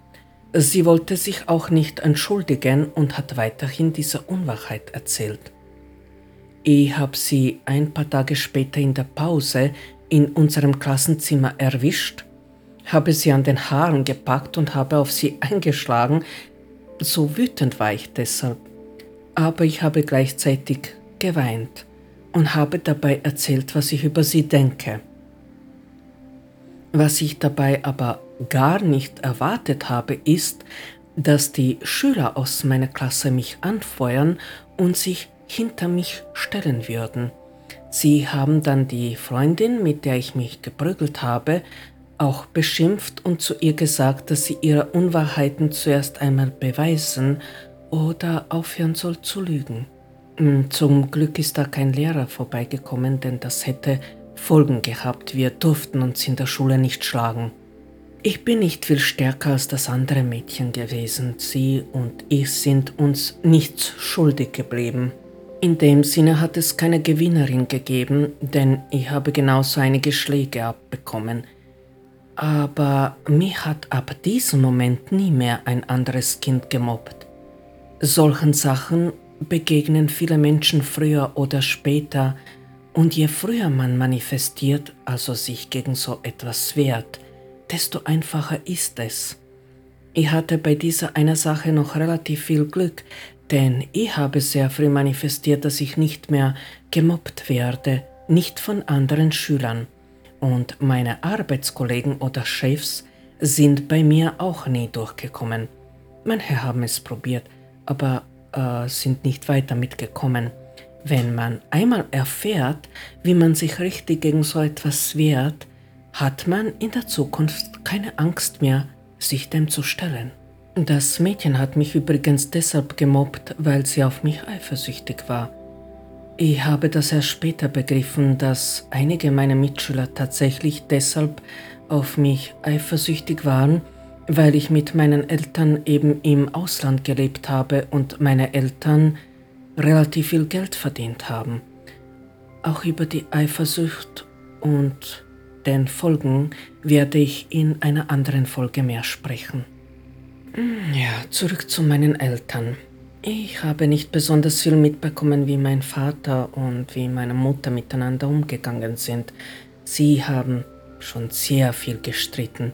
Speaker 1: sie wollte sich auch nicht entschuldigen und hat weiterhin diese Unwahrheit erzählt. Ich habe sie ein paar Tage später in der Pause in unserem Klassenzimmer erwischt, habe sie an den Haaren gepackt und habe auf sie eingeschlagen. So wütend war ich deshalb. Aber ich habe gleichzeitig geweint und habe dabei erzählt, was ich über sie denke. Was ich dabei aber gar nicht erwartet habe, ist, dass die Schüler aus meiner Klasse mich anfeuern und sich hinter mich stellen würden. Sie haben dann die Freundin, mit der ich mich geprügelt habe, auch beschimpft und zu ihr gesagt, dass sie ihre Unwahrheiten zuerst einmal beweisen oder aufhören soll zu lügen. Hm, zum Glück ist da kein Lehrer vorbeigekommen, denn das hätte Folgen gehabt. Wir durften uns in der Schule nicht schlagen. Ich bin nicht viel stärker als das andere Mädchen gewesen. Sie und ich sind uns nichts schuldig geblieben. In dem Sinne hat es keine Gewinnerin gegeben, denn ich habe genauso einige Schläge abbekommen. Aber mich hat ab diesem Moment nie mehr ein anderes Kind gemobbt. Solchen Sachen begegnen viele Menschen früher oder später, und je früher man manifestiert, also sich gegen so etwas wehrt, desto einfacher ist es. Ich hatte bei dieser einer Sache noch relativ viel Glück, denn ich habe sehr früh manifestiert, dass ich nicht mehr gemobbt werde, nicht von anderen Schülern. Und meine Arbeitskollegen oder Chefs sind bei mir auch nie durchgekommen. Manche haben es probiert, aber äh, sind nicht weiter mitgekommen. Wenn man einmal erfährt, wie man sich richtig gegen so etwas wehrt, hat man in der Zukunft keine Angst mehr, sich dem zu stellen. Das Mädchen hat mich übrigens deshalb gemobbt, weil sie auf mich eifersüchtig war. Ich habe das erst später begriffen, dass einige meiner Mitschüler tatsächlich deshalb auf mich eifersüchtig waren, weil ich mit meinen Eltern eben im Ausland gelebt habe und meine Eltern relativ viel Geld verdient haben. Auch über die Eifersucht und den Folgen werde ich in einer anderen Folge mehr sprechen. Hm, ja, zurück zu meinen Eltern. Ich habe nicht besonders viel mitbekommen, wie mein Vater und wie meine Mutter miteinander umgegangen sind. Sie haben schon sehr viel gestritten.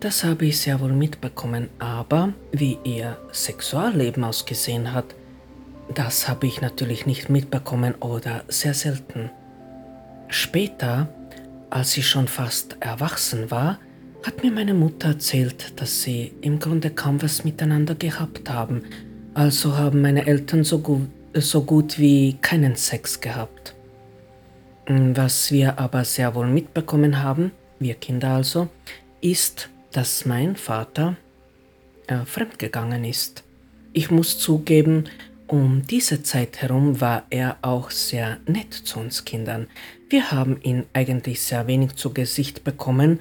Speaker 1: Das habe ich sehr wohl mitbekommen, aber wie ihr Sexualleben ausgesehen hat, das habe ich natürlich nicht mitbekommen oder sehr selten. Später, als ich schon fast erwachsen war, hat mir meine Mutter erzählt, dass sie im Grunde kaum was miteinander gehabt haben, also haben meine Eltern so gut, so gut wie keinen Sex gehabt. Was wir aber sehr wohl mitbekommen haben, wir Kinder also, ist, dass mein Vater äh, fremdgegangen ist. Ich muss zugeben, um diese Zeit herum war er auch sehr nett zu uns Kindern. Wir haben ihn eigentlich sehr wenig zu Gesicht bekommen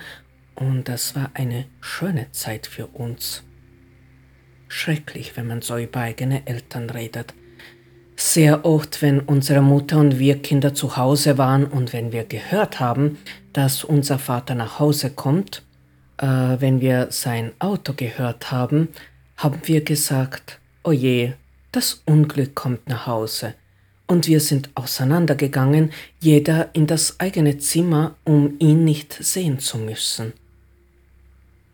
Speaker 1: und das war eine schöne Zeit für uns. Schrecklich, wenn man so über eigene Eltern redet. Sehr oft, wenn unsere Mutter und wir Kinder zu Hause waren und wenn wir gehört haben, dass unser Vater nach Hause kommt, äh, wenn wir sein Auto gehört haben, haben wir gesagt, oje, das Unglück kommt nach Hause. Und wir sind auseinandergegangen, jeder in das eigene Zimmer, um ihn nicht sehen zu müssen.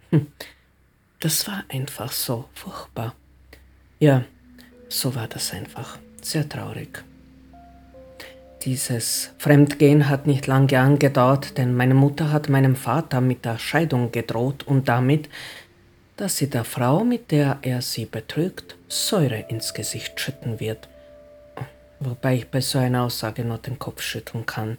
Speaker 1: Hm, das war einfach so furchtbar. Ja, so war das einfach. Sehr traurig. Dieses Fremdgehen hat nicht lange angedauert, denn meine Mutter hat meinem Vater mit der Scheidung gedroht und damit, dass sie der Frau, mit der er sie betrügt, Säure ins Gesicht schütten wird. Wobei ich bei so einer Aussage nur den Kopf schütteln kann.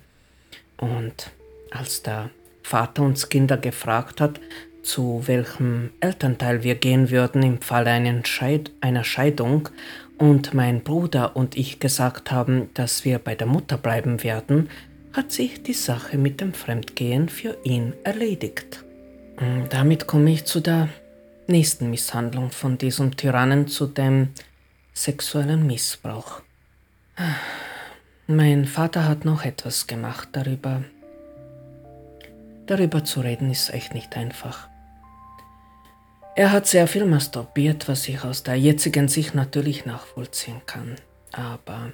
Speaker 1: Und als der Vater uns Kinder gefragt hat, zu welchem Elternteil wir gehen würden im Falle einer Scheidung und mein Bruder und ich gesagt haben, dass wir bei der Mutter bleiben werden, hat sich die Sache mit dem Fremdgehen für ihn erledigt. Und damit komme ich zu der nächsten Misshandlung von diesem Tyrannen, zu dem sexuellen Missbrauch. Mein Vater hat noch etwas gemacht darüber. Darüber zu reden ist echt nicht einfach. Er hat sehr viel masturbiert, was ich aus der jetzigen Sicht natürlich nachvollziehen kann. Aber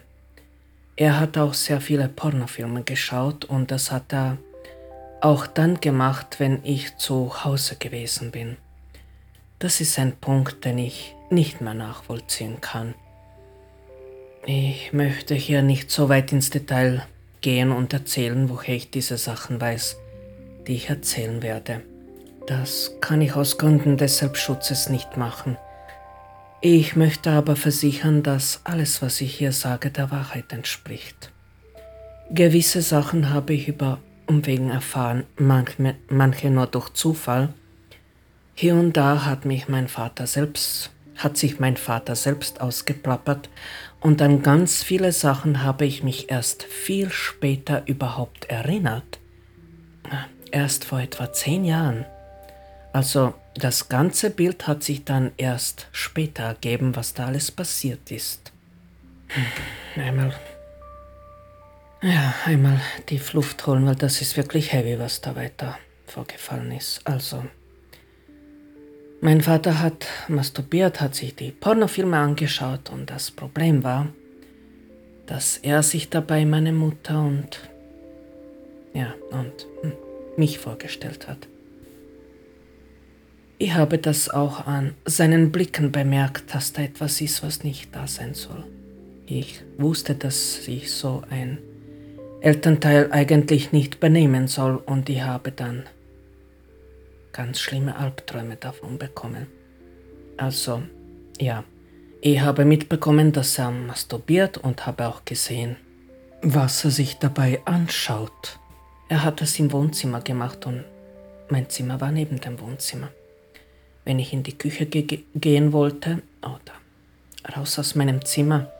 Speaker 1: er hat auch sehr viele Pornofilme geschaut und das hat er auch dann gemacht, wenn ich zu Hause gewesen bin. Das ist ein Punkt, den ich nicht mehr nachvollziehen kann. Ich möchte hier nicht so weit ins Detail gehen und erzählen, woher ich diese Sachen weiß, die ich erzählen werde. Das kann ich aus Gründen des Selbstschutzes nicht machen. Ich möchte aber versichern, dass alles, was ich hier sage, der Wahrheit entspricht. Gewisse Sachen habe ich über Umwegen erfahren, manche, manche nur durch Zufall. Hier und da hat mich mein Vater selbst, hat sich mein Vater selbst ausgeplappert und an ganz viele Sachen habe ich mich erst viel später überhaupt erinnert. Erst vor etwa zehn Jahren. Also das ganze Bild hat sich dann erst später ergeben, was da alles passiert ist. Hm, einmal. Ja, einmal die Luft holen, weil das ist wirklich heavy, was da weiter vorgefallen ist. Also. Mein Vater hat masturbiert, hat sich die Pornofilme angeschaut und das Problem war, dass er sich dabei meine Mutter und ja, und hm, mich vorgestellt hat. Ich habe das auch an seinen Blicken bemerkt, dass da etwas ist, was nicht da sein soll. Ich wusste, dass sich so ein Elternteil eigentlich nicht benehmen soll und ich habe dann ganz schlimme Albträume davon bekommen. Also, ja, ich habe mitbekommen, dass er masturbiert und habe auch gesehen, was er sich dabei anschaut. Er hat es im Wohnzimmer gemacht und mein Zimmer war neben dem Wohnzimmer wenn ich in die Küche ge gehen wollte oder raus aus meinem Zimmer,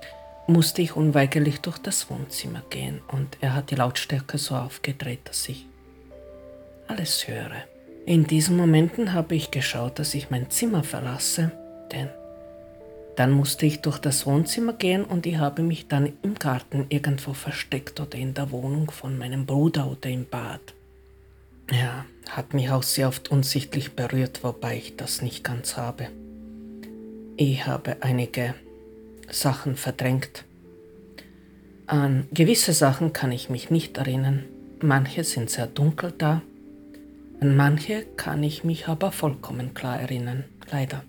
Speaker 1: musste ich unweigerlich durch das Wohnzimmer gehen und er hat die Lautstärke so aufgedreht, dass ich alles höre. In diesen Momenten habe ich geschaut, dass ich mein Zimmer verlasse, denn dann musste ich durch das Wohnzimmer gehen und ich habe mich dann im Garten irgendwo versteckt oder in der Wohnung von meinem Bruder oder im Bad. Ja, hat mich auch sehr oft unsichtlich berührt, wobei ich das nicht ganz habe. Ich habe einige Sachen verdrängt. An gewisse Sachen kann ich mich nicht erinnern. Manche sind sehr dunkel da. An manche kann ich mich aber vollkommen klar erinnern, leider.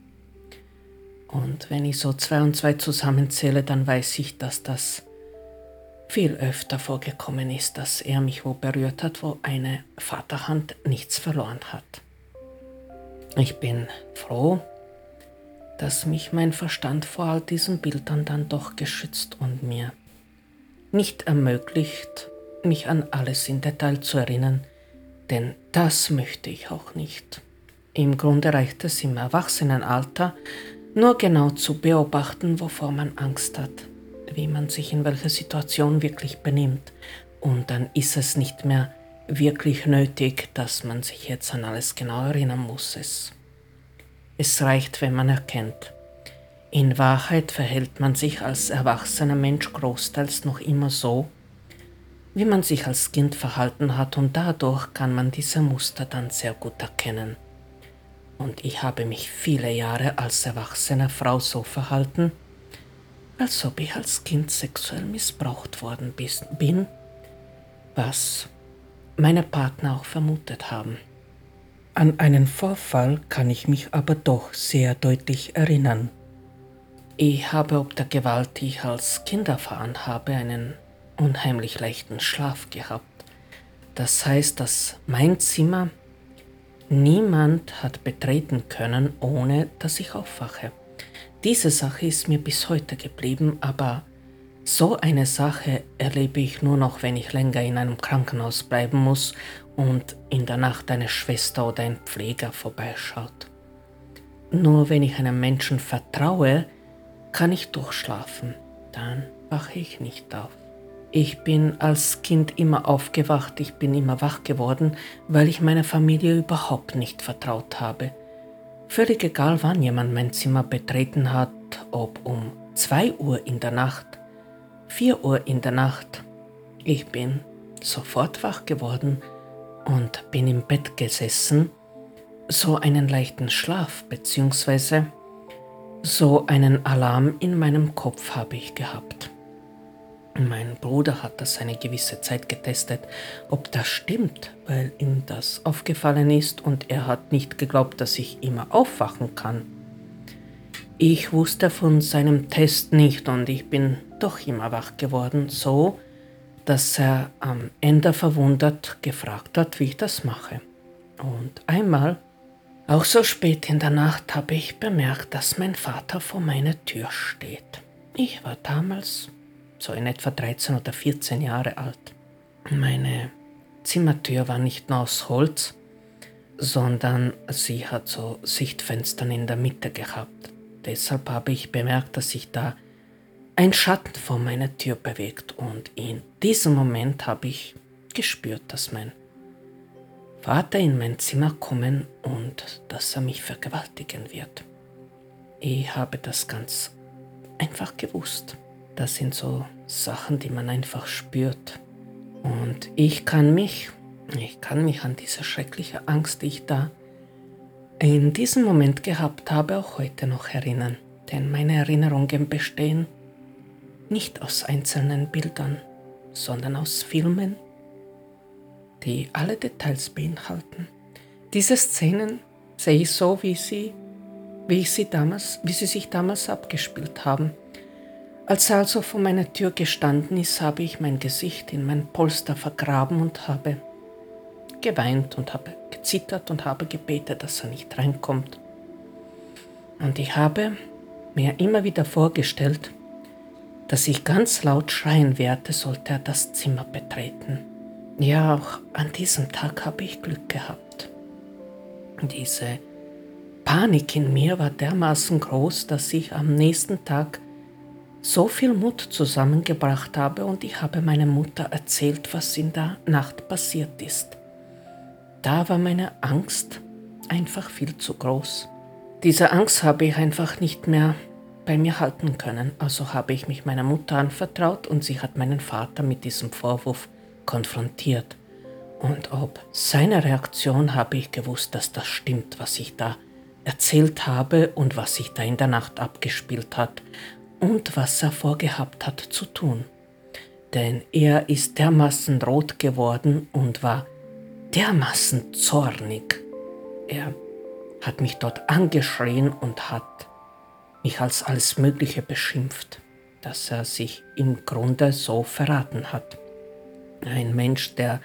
Speaker 1: Und wenn ich so zwei und zwei zusammenzähle, dann weiß ich, dass das viel öfter vorgekommen ist, dass er mich wo berührt hat, wo eine Vaterhand nichts verloren hat. Ich bin froh, dass mich mein Verstand vor all diesen Bildern dann doch geschützt und mir nicht ermöglicht, mich an alles in Detail zu erinnern, denn das möchte ich auch nicht. Im Grunde reicht es im Erwachsenenalter, nur genau zu beobachten, wovor man Angst hat wie man sich in welcher Situation wirklich benimmt. Und dann ist es nicht mehr wirklich nötig, dass man sich jetzt an alles genau erinnern muss. Es, es reicht, wenn man erkennt. In Wahrheit verhält man sich als erwachsener Mensch großteils noch immer so, wie man sich als Kind verhalten hat und dadurch kann man diese Muster dann sehr gut erkennen. Und ich habe mich viele Jahre als erwachsene Frau so verhalten, als ob ich als Kind sexuell missbraucht worden bin, was meine Partner auch vermutet haben. An einen Vorfall kann ich mich aber doch sehr deutlich erinnern. Ich habe ob der Gewalt, die ich als Kind erfahren habe, einen unheimlich leichten Schlaf gehabt. Das heißt, dass mein Zimmer niemand hat betreten können, ohne dass ich aufwache. Diese Sache ist mir bis heute geblieben, aber so eine Sache erlebe ich nur noch, wenn ich länger in einem Krankenhaus bleiben muss und in der Nacht eine Schwester oder ein Pfleger vorbeischaut. Nur wenn ich einem Menschen vertraue, kann ich durchschlafen. Dann wache ich nicht auf. Ich bin als Kind immer aufgewacht, ich bin immer wach geworden, weil ich meiner Familie überhaupt nicht vertraut habe. Völlig egal, wann jemand mein Zimmer betreten hat, ob um 2 Uhr in der Nacht 4 Uhr in der Nacht. Ich bin sofort wach geworden und bin im Bett gesessen, so einen leichten Schlaf bzw. so einen Alarm in meinem Kopf habe ich gehabt. Mein Bruder hat das eine gewisse Zeit getestet, ob das stimmt, weil ihm das aufgefallen ist und er hat nicht geglaubt, dass ich immer aufwachen kann. Ich wusste von seinem Test nicht und ich bin doch immer wach geworden, so dass er am Ende verwundert gefragt hat, wie ich das mache. Und einmal, auch so spät in der Nacht, habe ich bemerkt, dass mein Vater vor meiner Tür steht. Ich war damals so in etwa 13 oder 14 Jahre alt. Meine Zimmertür war nicht nur aus Holz, sondern sie hat so Sichtfenstern in der Mitte gehabt. Deshalb habe ich bemerkt, dass sich da ein Schatten vor meiner Tür bewegt und in diesem Moment habe ich gespürt, dass mein Vater in mein Zimmer kommen und dass er mich vergewaltigen wird. Ich habe das ganz einfach gewusst. Das sind so Sachen, die man einfach spürt. Und ich kann mich, ich kann mich an diese schreckliche Angst, die ich da in diesem Moment gehabt habe, auch heute noch erinnern. Denn meine Erinnerungen bestehen nicht aus einzelnen Bildern, sondern aus Filmen, die alle Details beinhalten. Diese Szenen sehe ich so, wie sie, wie ich sie damals, wie sie sich damals abgespielt haben. Als er also vor meiner Tür gestanden ist, habe ich mein Gesicht in mein Polster vergraben und habe geweint und habe gezittert und habe gebetet, dass er nicht reinkommt. Und ich habe mir immer wieder vorgestellt, dass ich ganz laut schreien werde, sollte er das Zimmer betreten. Ja, auch an diesem Tag habe ich Glück gehabt. Diese Panik in mir war dermaßen groß, dass ich am nächsten Tag so viel Mut zusammengebracht habe und ich habe meiner Mutter erzählt, was in der Nacht passiert ist. Da war meine Angst einfach viel zu groß. Diese Angst habe ich einfach nicht mehr bei mir halten können, also habe ich mich meiner Mutter anvertraut und sie hat meinen Vater mit diesem Vorwurf konfrontiert. Und ob seine Reaktion habe ich gewusst, dass das stimmt, was ich da erzählt habe und was sich da in der Nacht abgespielt hat und was er vorgehabt hat zu tun. Denn er ist dermaßen rot geworden und war dermaßen zornig. Er hat mich dort angeschrien und hat mich als alles Mögliche beschimpft, dass er sich im Grunde so verraten hat. Ein Mensch, der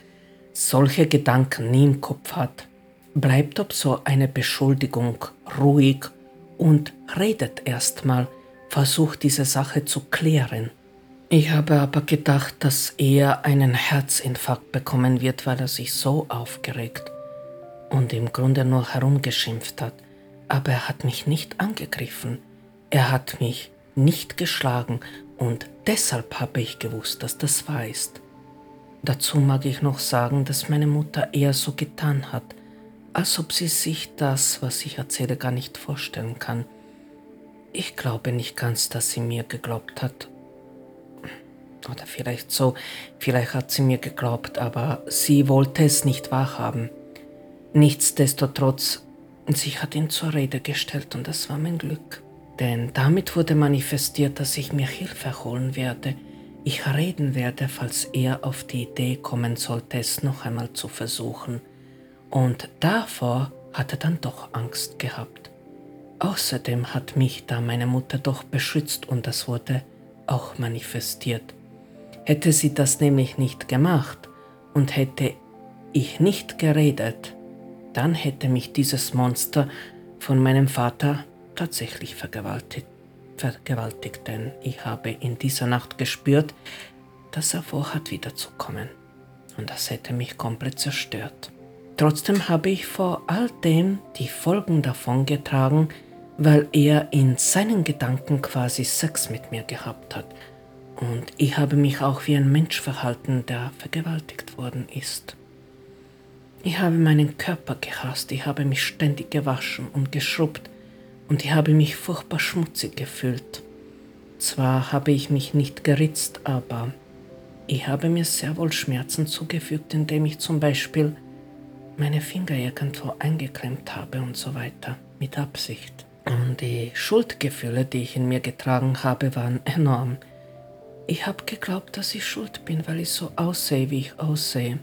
Speaker 1: solche Gedanken nie im Kopf hat, bleibt ob so eine Beschuldigung ruhig und redet erstmal versucht diese Sache zu klären. Ich habe aber gedacht, dass er einen Herzinfarkt bekommen wird, weil er sich so aufgeregt und im Grunde nur herumgeschimpft hat. Aber er hat mich nicht angegriffen. Er hat mich nicht geschlagen und deshalb habe ich gewusst, dass das wahr ist. Dazu mag ich noch sagen, dass meine Mutter eher so getan hat, als ob sie sich das, was ich erzähle, gar nicht vorstellen kann. Ich glaube nicht ganz, dass sie mir geglaubt hat. Oder vielleicht so, vielleicht hat sie mir geglaubt, aber sie wollte es nicht wahrhaben. Nichtsdestotrotz, sie hat ihn zur Rede gestellt und das war mein Glück. Denn damit wurde manifestiert, dass ich mir Hilfe holen werde. Ich reden werde, falls er auf die Idee kommen sollte, es noch einmal zu versuchen. Und davor hat er dann doch Angst gehabt. Außerdem hat mich da meine Mutter doch beschützt und das wurde auch manifestiert. Hätte sie das nämlich nicht gemacht und hätte ich nicht geredet, dann hätte mich dieses Monster von meinem Vater tatsächlich vergewaltigt, vergewaltigt, denn ich habe in dieser Nacht gespürt, dass er vorhat wiederzukommen. Und das hätte mich komplett zerstört. Trotzdem habe ich vor all dem die Folgen davon getragen, weil er in seinen Gedanken quasi Sex mit mir gehabt hat. Und ich habe mich auch wie ein Mensch verhalten, der vergewaltigt worden ist. Ich habe meinen Körper gehasst, ich habe mich ständig gewaschen und geschrubbt und ich habe mich furchtbar schmutzig gefühlt. Zwar habe ich mich nicht geritzt, aber ich habe mir sehr wohl Schmerzen zugefügt, indem ich zum Beispiel meine Finger irgendwo eingeklemmt habe und so weiter, mit Absicht. Und die Schuldgefühle, die ich in mir getragen habe, waren enorm. Ich habe geglaubt, dass ich schuld bin, weil ich so aussehe, wie ich aussehe.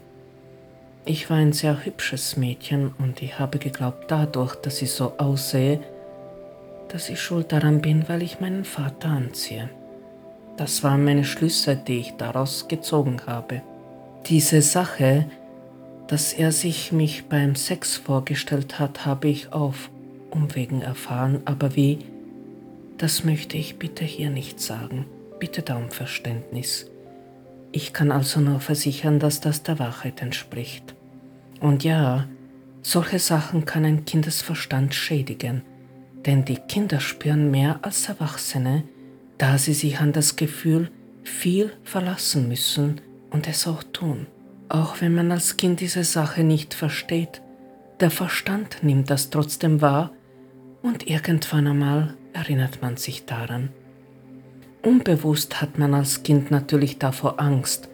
Speaker 1: Ich war ein sehr hübsches Mädchen und ich habe geglaubt dadurch, dass ich so aussehe, dass ich schuld daran bin, weil ich meinen Vater anziehe. Das waren meine Schlüsse, die ich daraus gezogen habe. Diese Sache, dass er sich mich beim Sex vorgestellt hat, habe ich auf Umwegen erfahren, aber wie, das möchte ich bitte hier nicht sagen. Bitte da um Verständnis. Ich kann also nur versichern, dass das der Wahrheit entspricht. Und ja, solche Sachen kann ein Kindesverstand schädigen, denn die Kinder spüren mehr als Erwachsene, da sie sich an das Gefühl viel verlassen müssen und es auch tun. Auch wenn man als Kind diese Sache nicht versteht, der Verstand nimmt das trotzdem wahr und irgendwann einmal erinnert man sich daran. Unbewusst hat man als Kind natürlich davor Angst.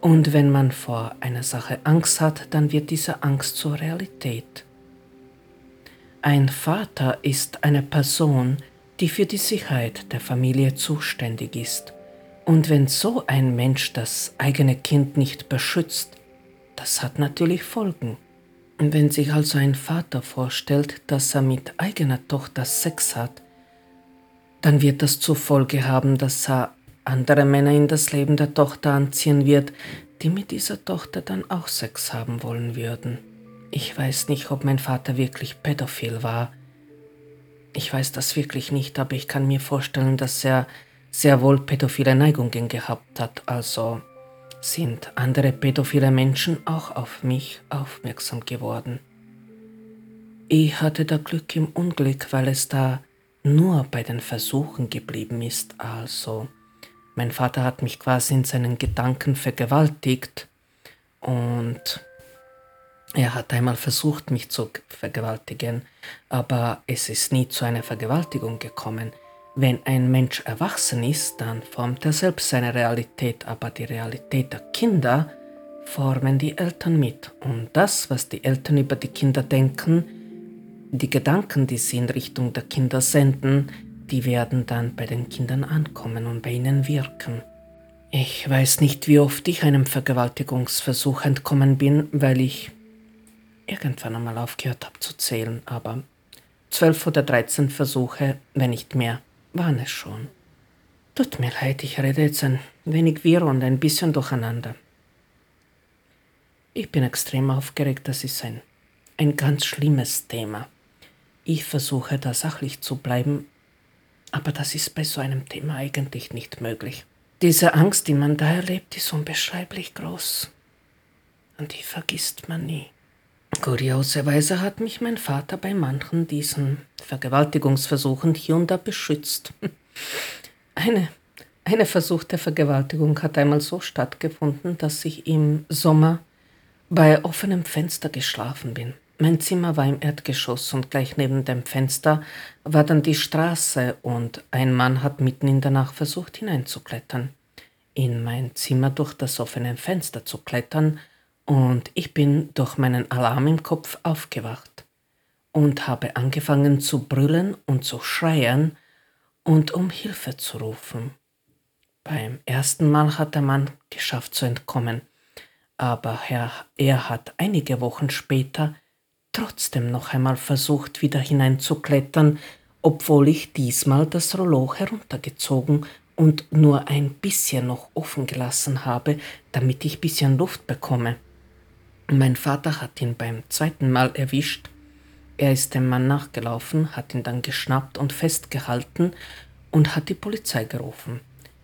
Speaker 1: Und wenn man vor einer Sache Angst hat, dann wird diese Angst zur Realität. Ein Vater ist eine Person, die für die Sicherheit der Familie zuständig ist. Und wenn so ein Mensch das eigene Kind nicht beschützt, das hat natürlich Folgen. Wenn sich also ein Vater vorstellt, dass er mit eigener Tochter Sex hat, dann wird das zur Folge haben, dass er andere Männer in das Leben der Tochter anziehen wird, die mit dieser Tochter dann auch Sex haben wollen würden. Ich weiß nicht, ob mein Vater wirklich pädophil war. Ich weiß das wirklich nicht, aber ich kann mir vorstellen, dass er sehr wohl pädophile Neigungen gehabt hat, also sind andere pädophile Menschen auch auf mich aufmerksam geworden. Ich hatte da Glück im Unglück, weil es da nur bei den Versuchen geblieben ist. Also, mein Vater hat mich quasi in seinen Gedanken vergewaltigt und er hat einmal versucht, mich zu vergewaltigen, aber es ist nie zu einer Vergewaltigung gekommen. Wenn ein Mensch erwachsen ist, dann formt er selbst seine Realität, aber die Realität der Kinder formen die Eltern mit. Und das, was die Eltern über die Kinder denken, die Gedanken, die sie in Richtung der Kinder senden, die werden dann bei den Kindern ankommen und bei ihnen wirken. Ich weiß nicht, wie oft ich einem Vergewaltigungsversuch entkommen bin, weil ich irgendwann einmal aufgehört habe zu zählen, aber zwölf oder dreizehn Versuche, wenn nicht mehr, waren es schon. Tut mir leid, ich rede jetzt ein wenig wirr und ein bisschen durcheinander. Ich bin extrem aufgeregt, das ist ein, ein ganz schlimmes Thema. Ich versuche da sachlich zu bleiben, aber das ist bei so einem Thema eigentlich nicht möglich. Diese Angst, die man da erlebt, ist unbeschreiblich groß. Und die vergisst man nie. Kurioserweise hat mich mein Vater bei manchen diesen Vergewaltigungsversuchen hier und da beschützt. Eine, eine Versuch der Vergewaltigung hat einmal so stattgefunden, dass ich im Sommer bei offenem Fenster geschlafen bin. Mein Zimmer war im Erdgeschoss und gleich neben dem Fenster war dann die Straße und ein Mann hat mitten in der Nacht versucht hineinzuklettern. In mein Zimmer durch das offene Fenster zu klettern und ich bin durch meinen Alarm im Kopf aufgewacht und habe angefangen zu brüllen und zu schreien und um Hilfe zu rufen. Beim ersten Mal hat der Mann geschafft zu entkommen, aber er, er hat einige Wochen später trotzdem noch einmal versucht, wieder hineinzuklettern, obwohl ich diesmal das Rollo heruntergezogen und nur ein bisschen noch offen gelassen habe, damit ich bisschen Luft bekomme. Mein Vater hat ihn beim zweiten Mal erwischt. Er ist dem Mann nachgelaufen, hat ihn dann geschnappt und festgehalten und hat die Polizei gerufen.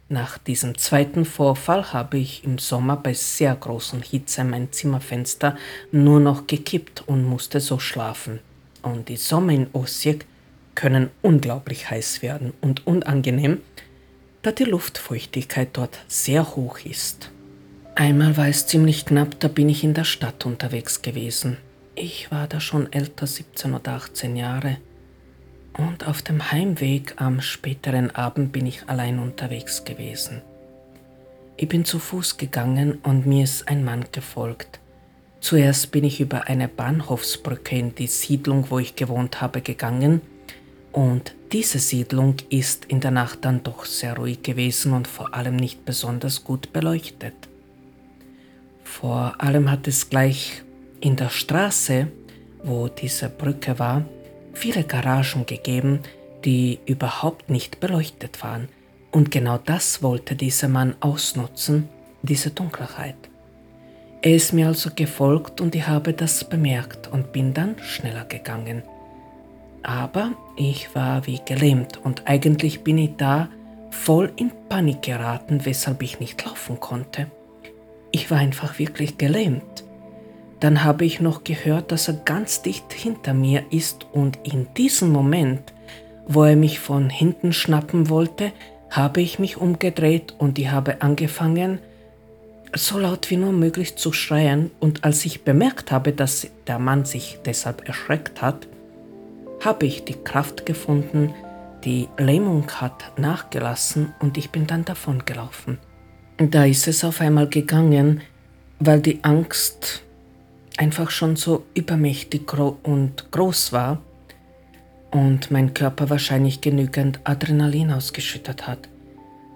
Speaker 1: Nach diesem zweiten Vorfall habe ich im Sommer bei sehr großer Hitze mein Zimmerfenster nur noch gekippt und musste so schlafen. Und die Sommer in Osijek können unglaublich heiß werden und unangenehm, da die Luftfeuchtigkeit dort sehr hoch ist. Einmal war es ziemlich knapp, da bin ich in der Stadt unterwegs gewesen. Ich war da schon älter, 17 oder 18 Jahre. Und auf dem Heimweg am späteren Abend bin ich allein unterwegs gewesen. Ich bin zu Fuß gegangen und mir ist ein Mann gefolgt. Zuerst bin ich über eine Bahnhofsbrücke in die Siedlung, wo ich gewohnt habe, gegangen. Und diese Siedlung ist in der Nacht dann doch sehr ruhig gewesen und vor allem nicht besonders gut beleuchtet. Vor allem hat es gleich in der Straße, wo diese Brücke war, viele Garagen gegeben, die überhaupt nicht beleuchtet waren. Und genau das wollte dieser Mann ausnutzen, diese Dunkelheit. Er ist mir also gefolgt und ich habe das bemerkt und bin dann schneller gegangen. Aber ich war wie gelähmt und eigentlich bin ich da voll in Panik geraten, weshalb ich nicht laufen konnte. Ich war einfach wirklich gelähmt. Dann habe ich noch gehört, dass er ganz dicht hinter mir ist und in diesem Moment, wo er mich von hinten schnappen wollte, habe ich mich umgedreht und ich habe angefangen, so laut wie nur möglich zu schreien und als ich bemerkt habe, dass der Mann sich deshalb erschreckt hat, habe ich die Kraft gefunden, die Lähmung hat nachgelassen und ich bin dann davon gelaufen. Da ist es auf einmal gegangen, weil die Angst einfach schon so übermächtig und groß war und mein Körper wahrscheinlich genügend Adrenalin ausgeschüttet hat.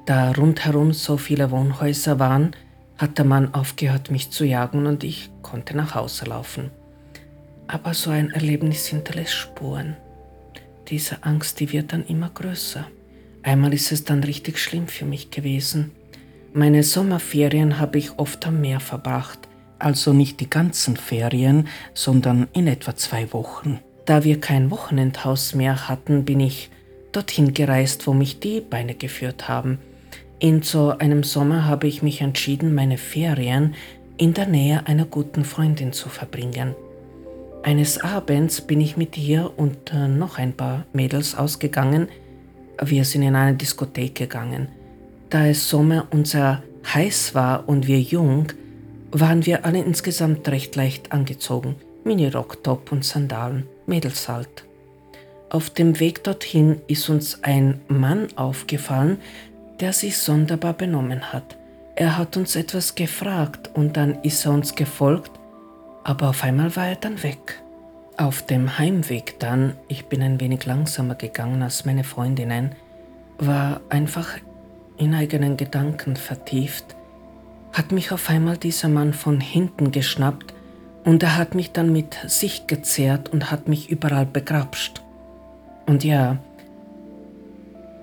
Speaker 1: Da rundherum so viele Wohnhäuser waren, hat der Mann aufgehört, mich zu jagen und ich konnte nach Hause laufen. Aber so ein Erlebnis hinterlässt Spuren. Diese Angst, die wird dann immer größer. Einmal ist es dann richtig schlimm für mich gewesen. Meine Sommerferien habe ich oft am Meer verbracht, also nicht die ganzen Ferien, sondern in etwa zwei Wochen. Da wir kein Wochenendhaus mehr hatten, bin ich dorthin gereist, wo mich die Beine geführt haben. In so einem Sommer habe ich mich entschieden, meine Ferien in der Nähe einer guten Freundin zu verbringen. Eines Abends bin ich mit ihr und äh, noch ein paar Mädels ausgegangen. Wir sind in eine Diskothek gegangen. Da es Sommer und sehr heiß war und wir jung, waren wir alle insgesamt recht leicht angezogen. Mini-Rock, Top und Sandalen, Mädels halt. Auf dem Weg dorthin ist uns ein Mann aufgefallen, der sich sonderbar benommen hat. Er hat uns etwas gefragt und dann ist er uns gefolgt, aber auf einmal war er dann weg. Auf dem Heimweg dann, ich bin ein wenig langsamer gegangen als meine Freundinnen, war einfach in eigenen Gedanken vertieft, hat mich auf einmal dieser Mann von hinten geschnappt und er hat mich dann mit sich gezerrt und hat mich überall begrapscht. Und ja,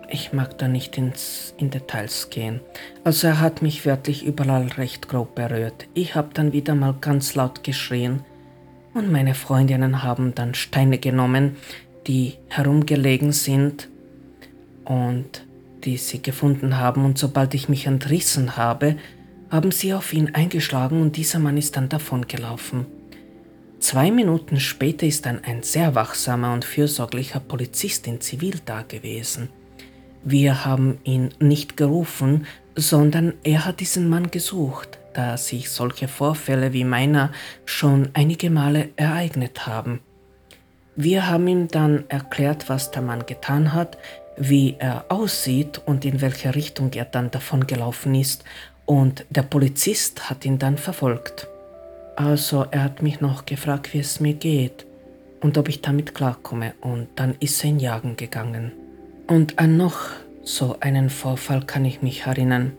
Speaker 1: ich mag da nicht ins, in Details gehen. Also er hat mich wörtlich überall recht grob berührt. Ich habe dann wieder mal ganz laut geschrien und meine Freundinnen haben dann Steine genommen, die herumgelegen sind und die sie gefunden haben und sobald ich mich entrissen habe, haben sie auf ihn eingeschlagen und dieser Mann ist dann davongelaufen. Zwei Minuten später ist dann ein sehr wachsamer und fürsorglicher Polizist in Zivil da gewesen. Wir haben ihn nicht gerufen, sondern er hat diesen Mann gesucht, da sich solche Vorfälle wie meiner schon einige Male ereignet haben. Wir haben ihm dann erklärt, was der Mann getan hat, wie er aussieht und in welche Richtung er dann davongelaufen ist, und der Polizist hat ihn dann verfolgt. Also er hat mich noch gefragt, wie es mir geht und ob ich damit klarkomme, und dann ist er in Jagen gegangen. Und an noch so einen Vorfall kann ich mich erinnern.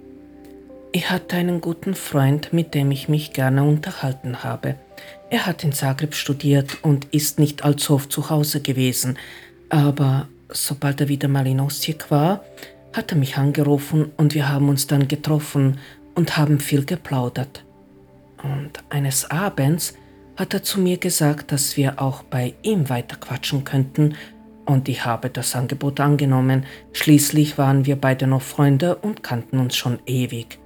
Speaker 1: Ich hatte einen guten Freund, mit dem ich mich gerne unterhalten habe. Er hat in Zagreb studiert und ist nicht allzu oft zu Hause gewesen, aber sobald er wieder mal in Osijek war, hat er mich angerufen und wir haben uns dann getroffen und haben viel geplaudert. Und eines Abends hat er zu mir gesagt, dass wir auch bei ihm weiter quatschen könnten und ich habe das Angebot angenommen. Schließlich waren wir beide noch Freunde und kannten uns schon ewig.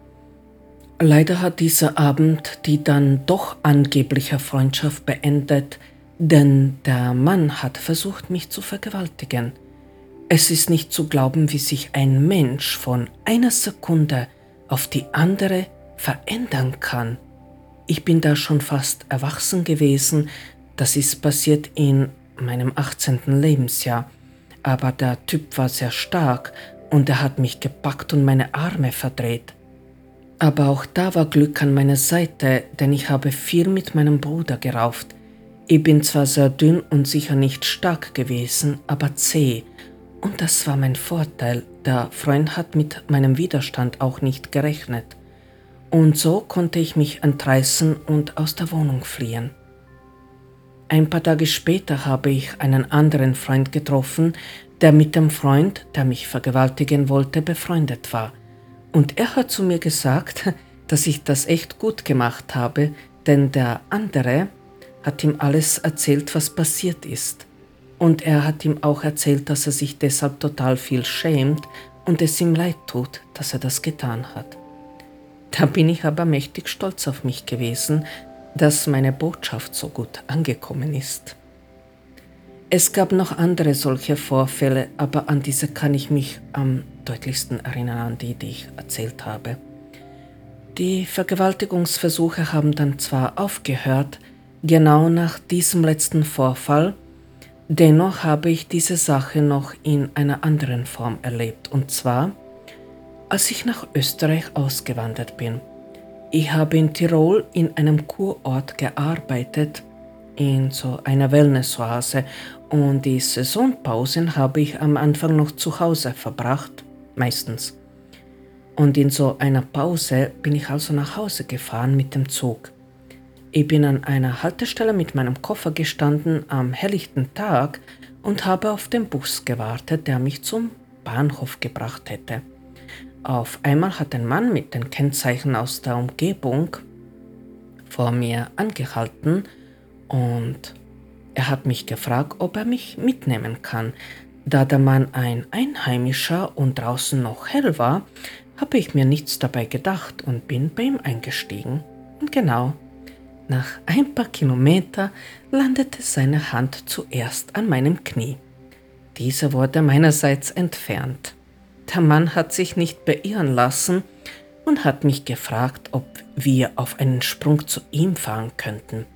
Speaker 1: Leider hat dieser Abend die dann doch angebliche Freundschaft beendet, denn der Mann hat versucht, mich zu vergewaltigen. Es ist nicht zu glauben, wie sich ein Mensch von einer Sekunde auf die andere verändern kann. Ich bin da schon fast erwachsen gewesen, das ist passiert in meinem 18. Lebensjahr. aber der Typ war sehr stark und er hat mich gepackt und meine Arme verdreht. Aber auch da war Glück an meiner Seite, denn ich habe viel mit meinem Bruder gerauft. Ich bin zwar sehr dünn und sicher nicht stark gewesen, aber zäh. Und das war mein Vorteil. Der Freund hat mit meinem Widerstand auch nicht gerechnet. Und so konnte ich mich entreißen und aus der Wohnung fliehen. Ein paar Tage später habe ich einen anderen Freund getroffen, der mit dem Freund, der mich vergewaltigen wollte, befreundet war. Und er hat zu mir gesagt, dass ich das echt gut gemacht habe, denn der andere hat ihm alles erzählt, was passiert ist. Und er hat ihm auch erzählt, dass er sich deshalb total viel schämt und es ihm leid tut, dass er das getan hat. Da bin ich aber mächtig stolz auf mich gewesen, dass meine Botschaft so gut angekommen ist. Es gab noch andere solche Vorfälle, aber an diese kann ich mich am deutlichsten erinnern, an die, die ich erzählt habe. Die Vergewaltigungsversuche haben dann zwar aufgehört, genau nach diesem letzten Vorfall, dennoch habe ich diese Sache noch in einer anderen Form erlebt, und zwar als ich nach Österreich ausgewandert bin. Ich habe in Tirol in einem Kurort gearbeitet, in so einer Wellnessoase und die Saisonpausen habe ich am Anfang noch zu Hause verbracht, meistens. Und in so einer Pause bin ich also nach Hause gefahren mit dem Zug. Ich bin an einer Haltestelle mit meinem Koffer gestanden am helllichten Tag und habe auf den Bus gewartet, der mich zum Bahnhof gebracht hätte. Auf einmal hat ein Mann mit den Kennzeichen aus der Umgebung vor mir angehalten und er hat mich gefragt, ob er mich mitnehmen kann. Da der Mann ein Einheimischer und draußen noch hell war, habe ich mir nichts dabei gedacht und bin bei ihm eingestiegen. Und genau, nach ein paar Kilometer landete seine Hand zuerst an meinem Knie. Diese wurde meinerseits entfernt. Der Mann hat sich nicht beirren lassen und hat mich gefragt, ob wir auf einen Sprung zu ihm fahren könnten.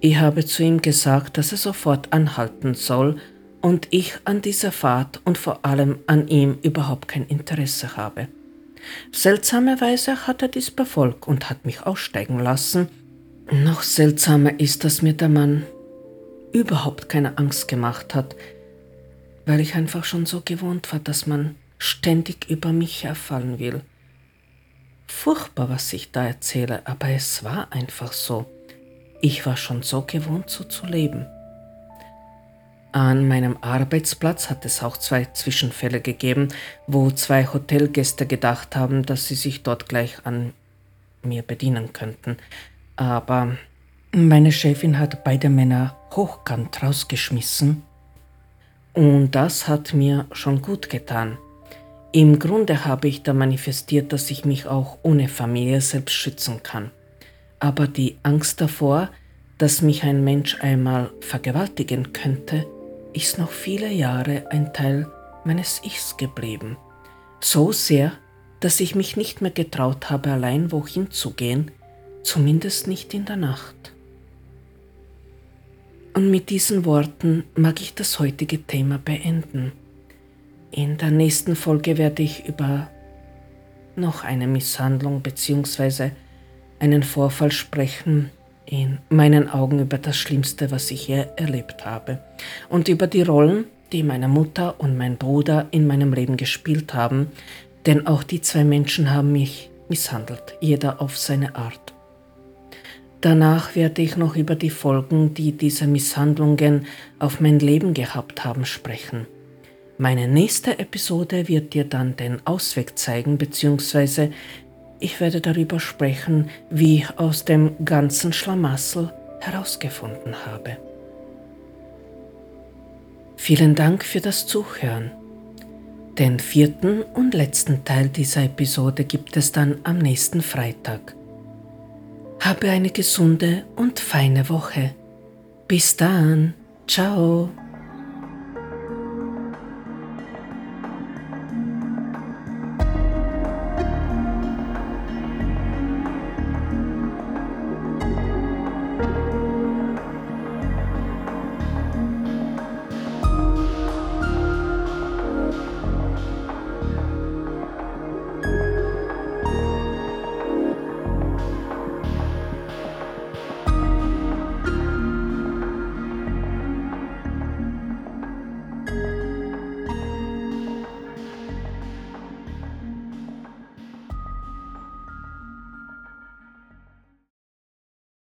Speaker 1: Ich habe zu ihm gesagt, dass er sofort anhalten soll und ich an dieser Fahrt und vor allem an ihm überhaupt kein Interesse habe. Seltsamerweise hat er dies befolgt und hat mich aussteigen lassen. Noch seltsamer ist, dass mir der Mann überhaupt keine Angst gemacht hat, weil ich einfach schon so gewohnt war, dass man ständig über mich herfallen will. Furchtbar, was ich da erzähle, aber es war einfach so. Ich war schon so gewohnt, so zu leben. An meinem Arbeitsplatz hat es auch zwei Zwischenfälle gegeben, wo zwei Hotelgäste gedacht haben, dass sie sich dort gleich an mir bedienen könnten. Aber meine Chefin hat beide Männer hochkant rausgeschmissen und das hat mir schon gut getan. Im Grunde habe ich da manifestiert, dass ich mich auch ohne Familie selbst schützen kann. Aber die Angst davor, dass mich ein Mensch einmal vergewaltigen könnte, ist noch viele Jahre ein Teil meines Ichs geblieben. So sehr, dass ich mich nicht mehr getraut habe, allein wohin zu gehen, zumindest nicht in der Nacht. Und mit diesen Worten mag ich das heutige Thema beenden. In der nächsten Folge werde ich über noch eine Misshandlung bzw. einen Vorfall sprechen, in meinen Augen über das Schlimmste, was ich je erlebt habe und über die Rollen, die meine Mutter und mein Bruder in meinem Leben gespielt haben, denn auch die zwei Menschen haben mich misshandelt, jeder auf seine Art. Danach werde ich noch über die Folgen, die diese Misshandlungen auf mein Leben gehabt haben, sprechen. Meine nächste Episode wird dir dann den Ausweg zeigen, beziehungsweise ich werde darüber sprechen, wie ich aus dem ganzen Schlamassel herausgefunden habe. Vielen Dank für das Zuhören. Den vierten und letzten Teil dieser Episode gibt es dann am nächsten Freitag. Habe eine gesunde und feine Woche. Bis dann. Ciao.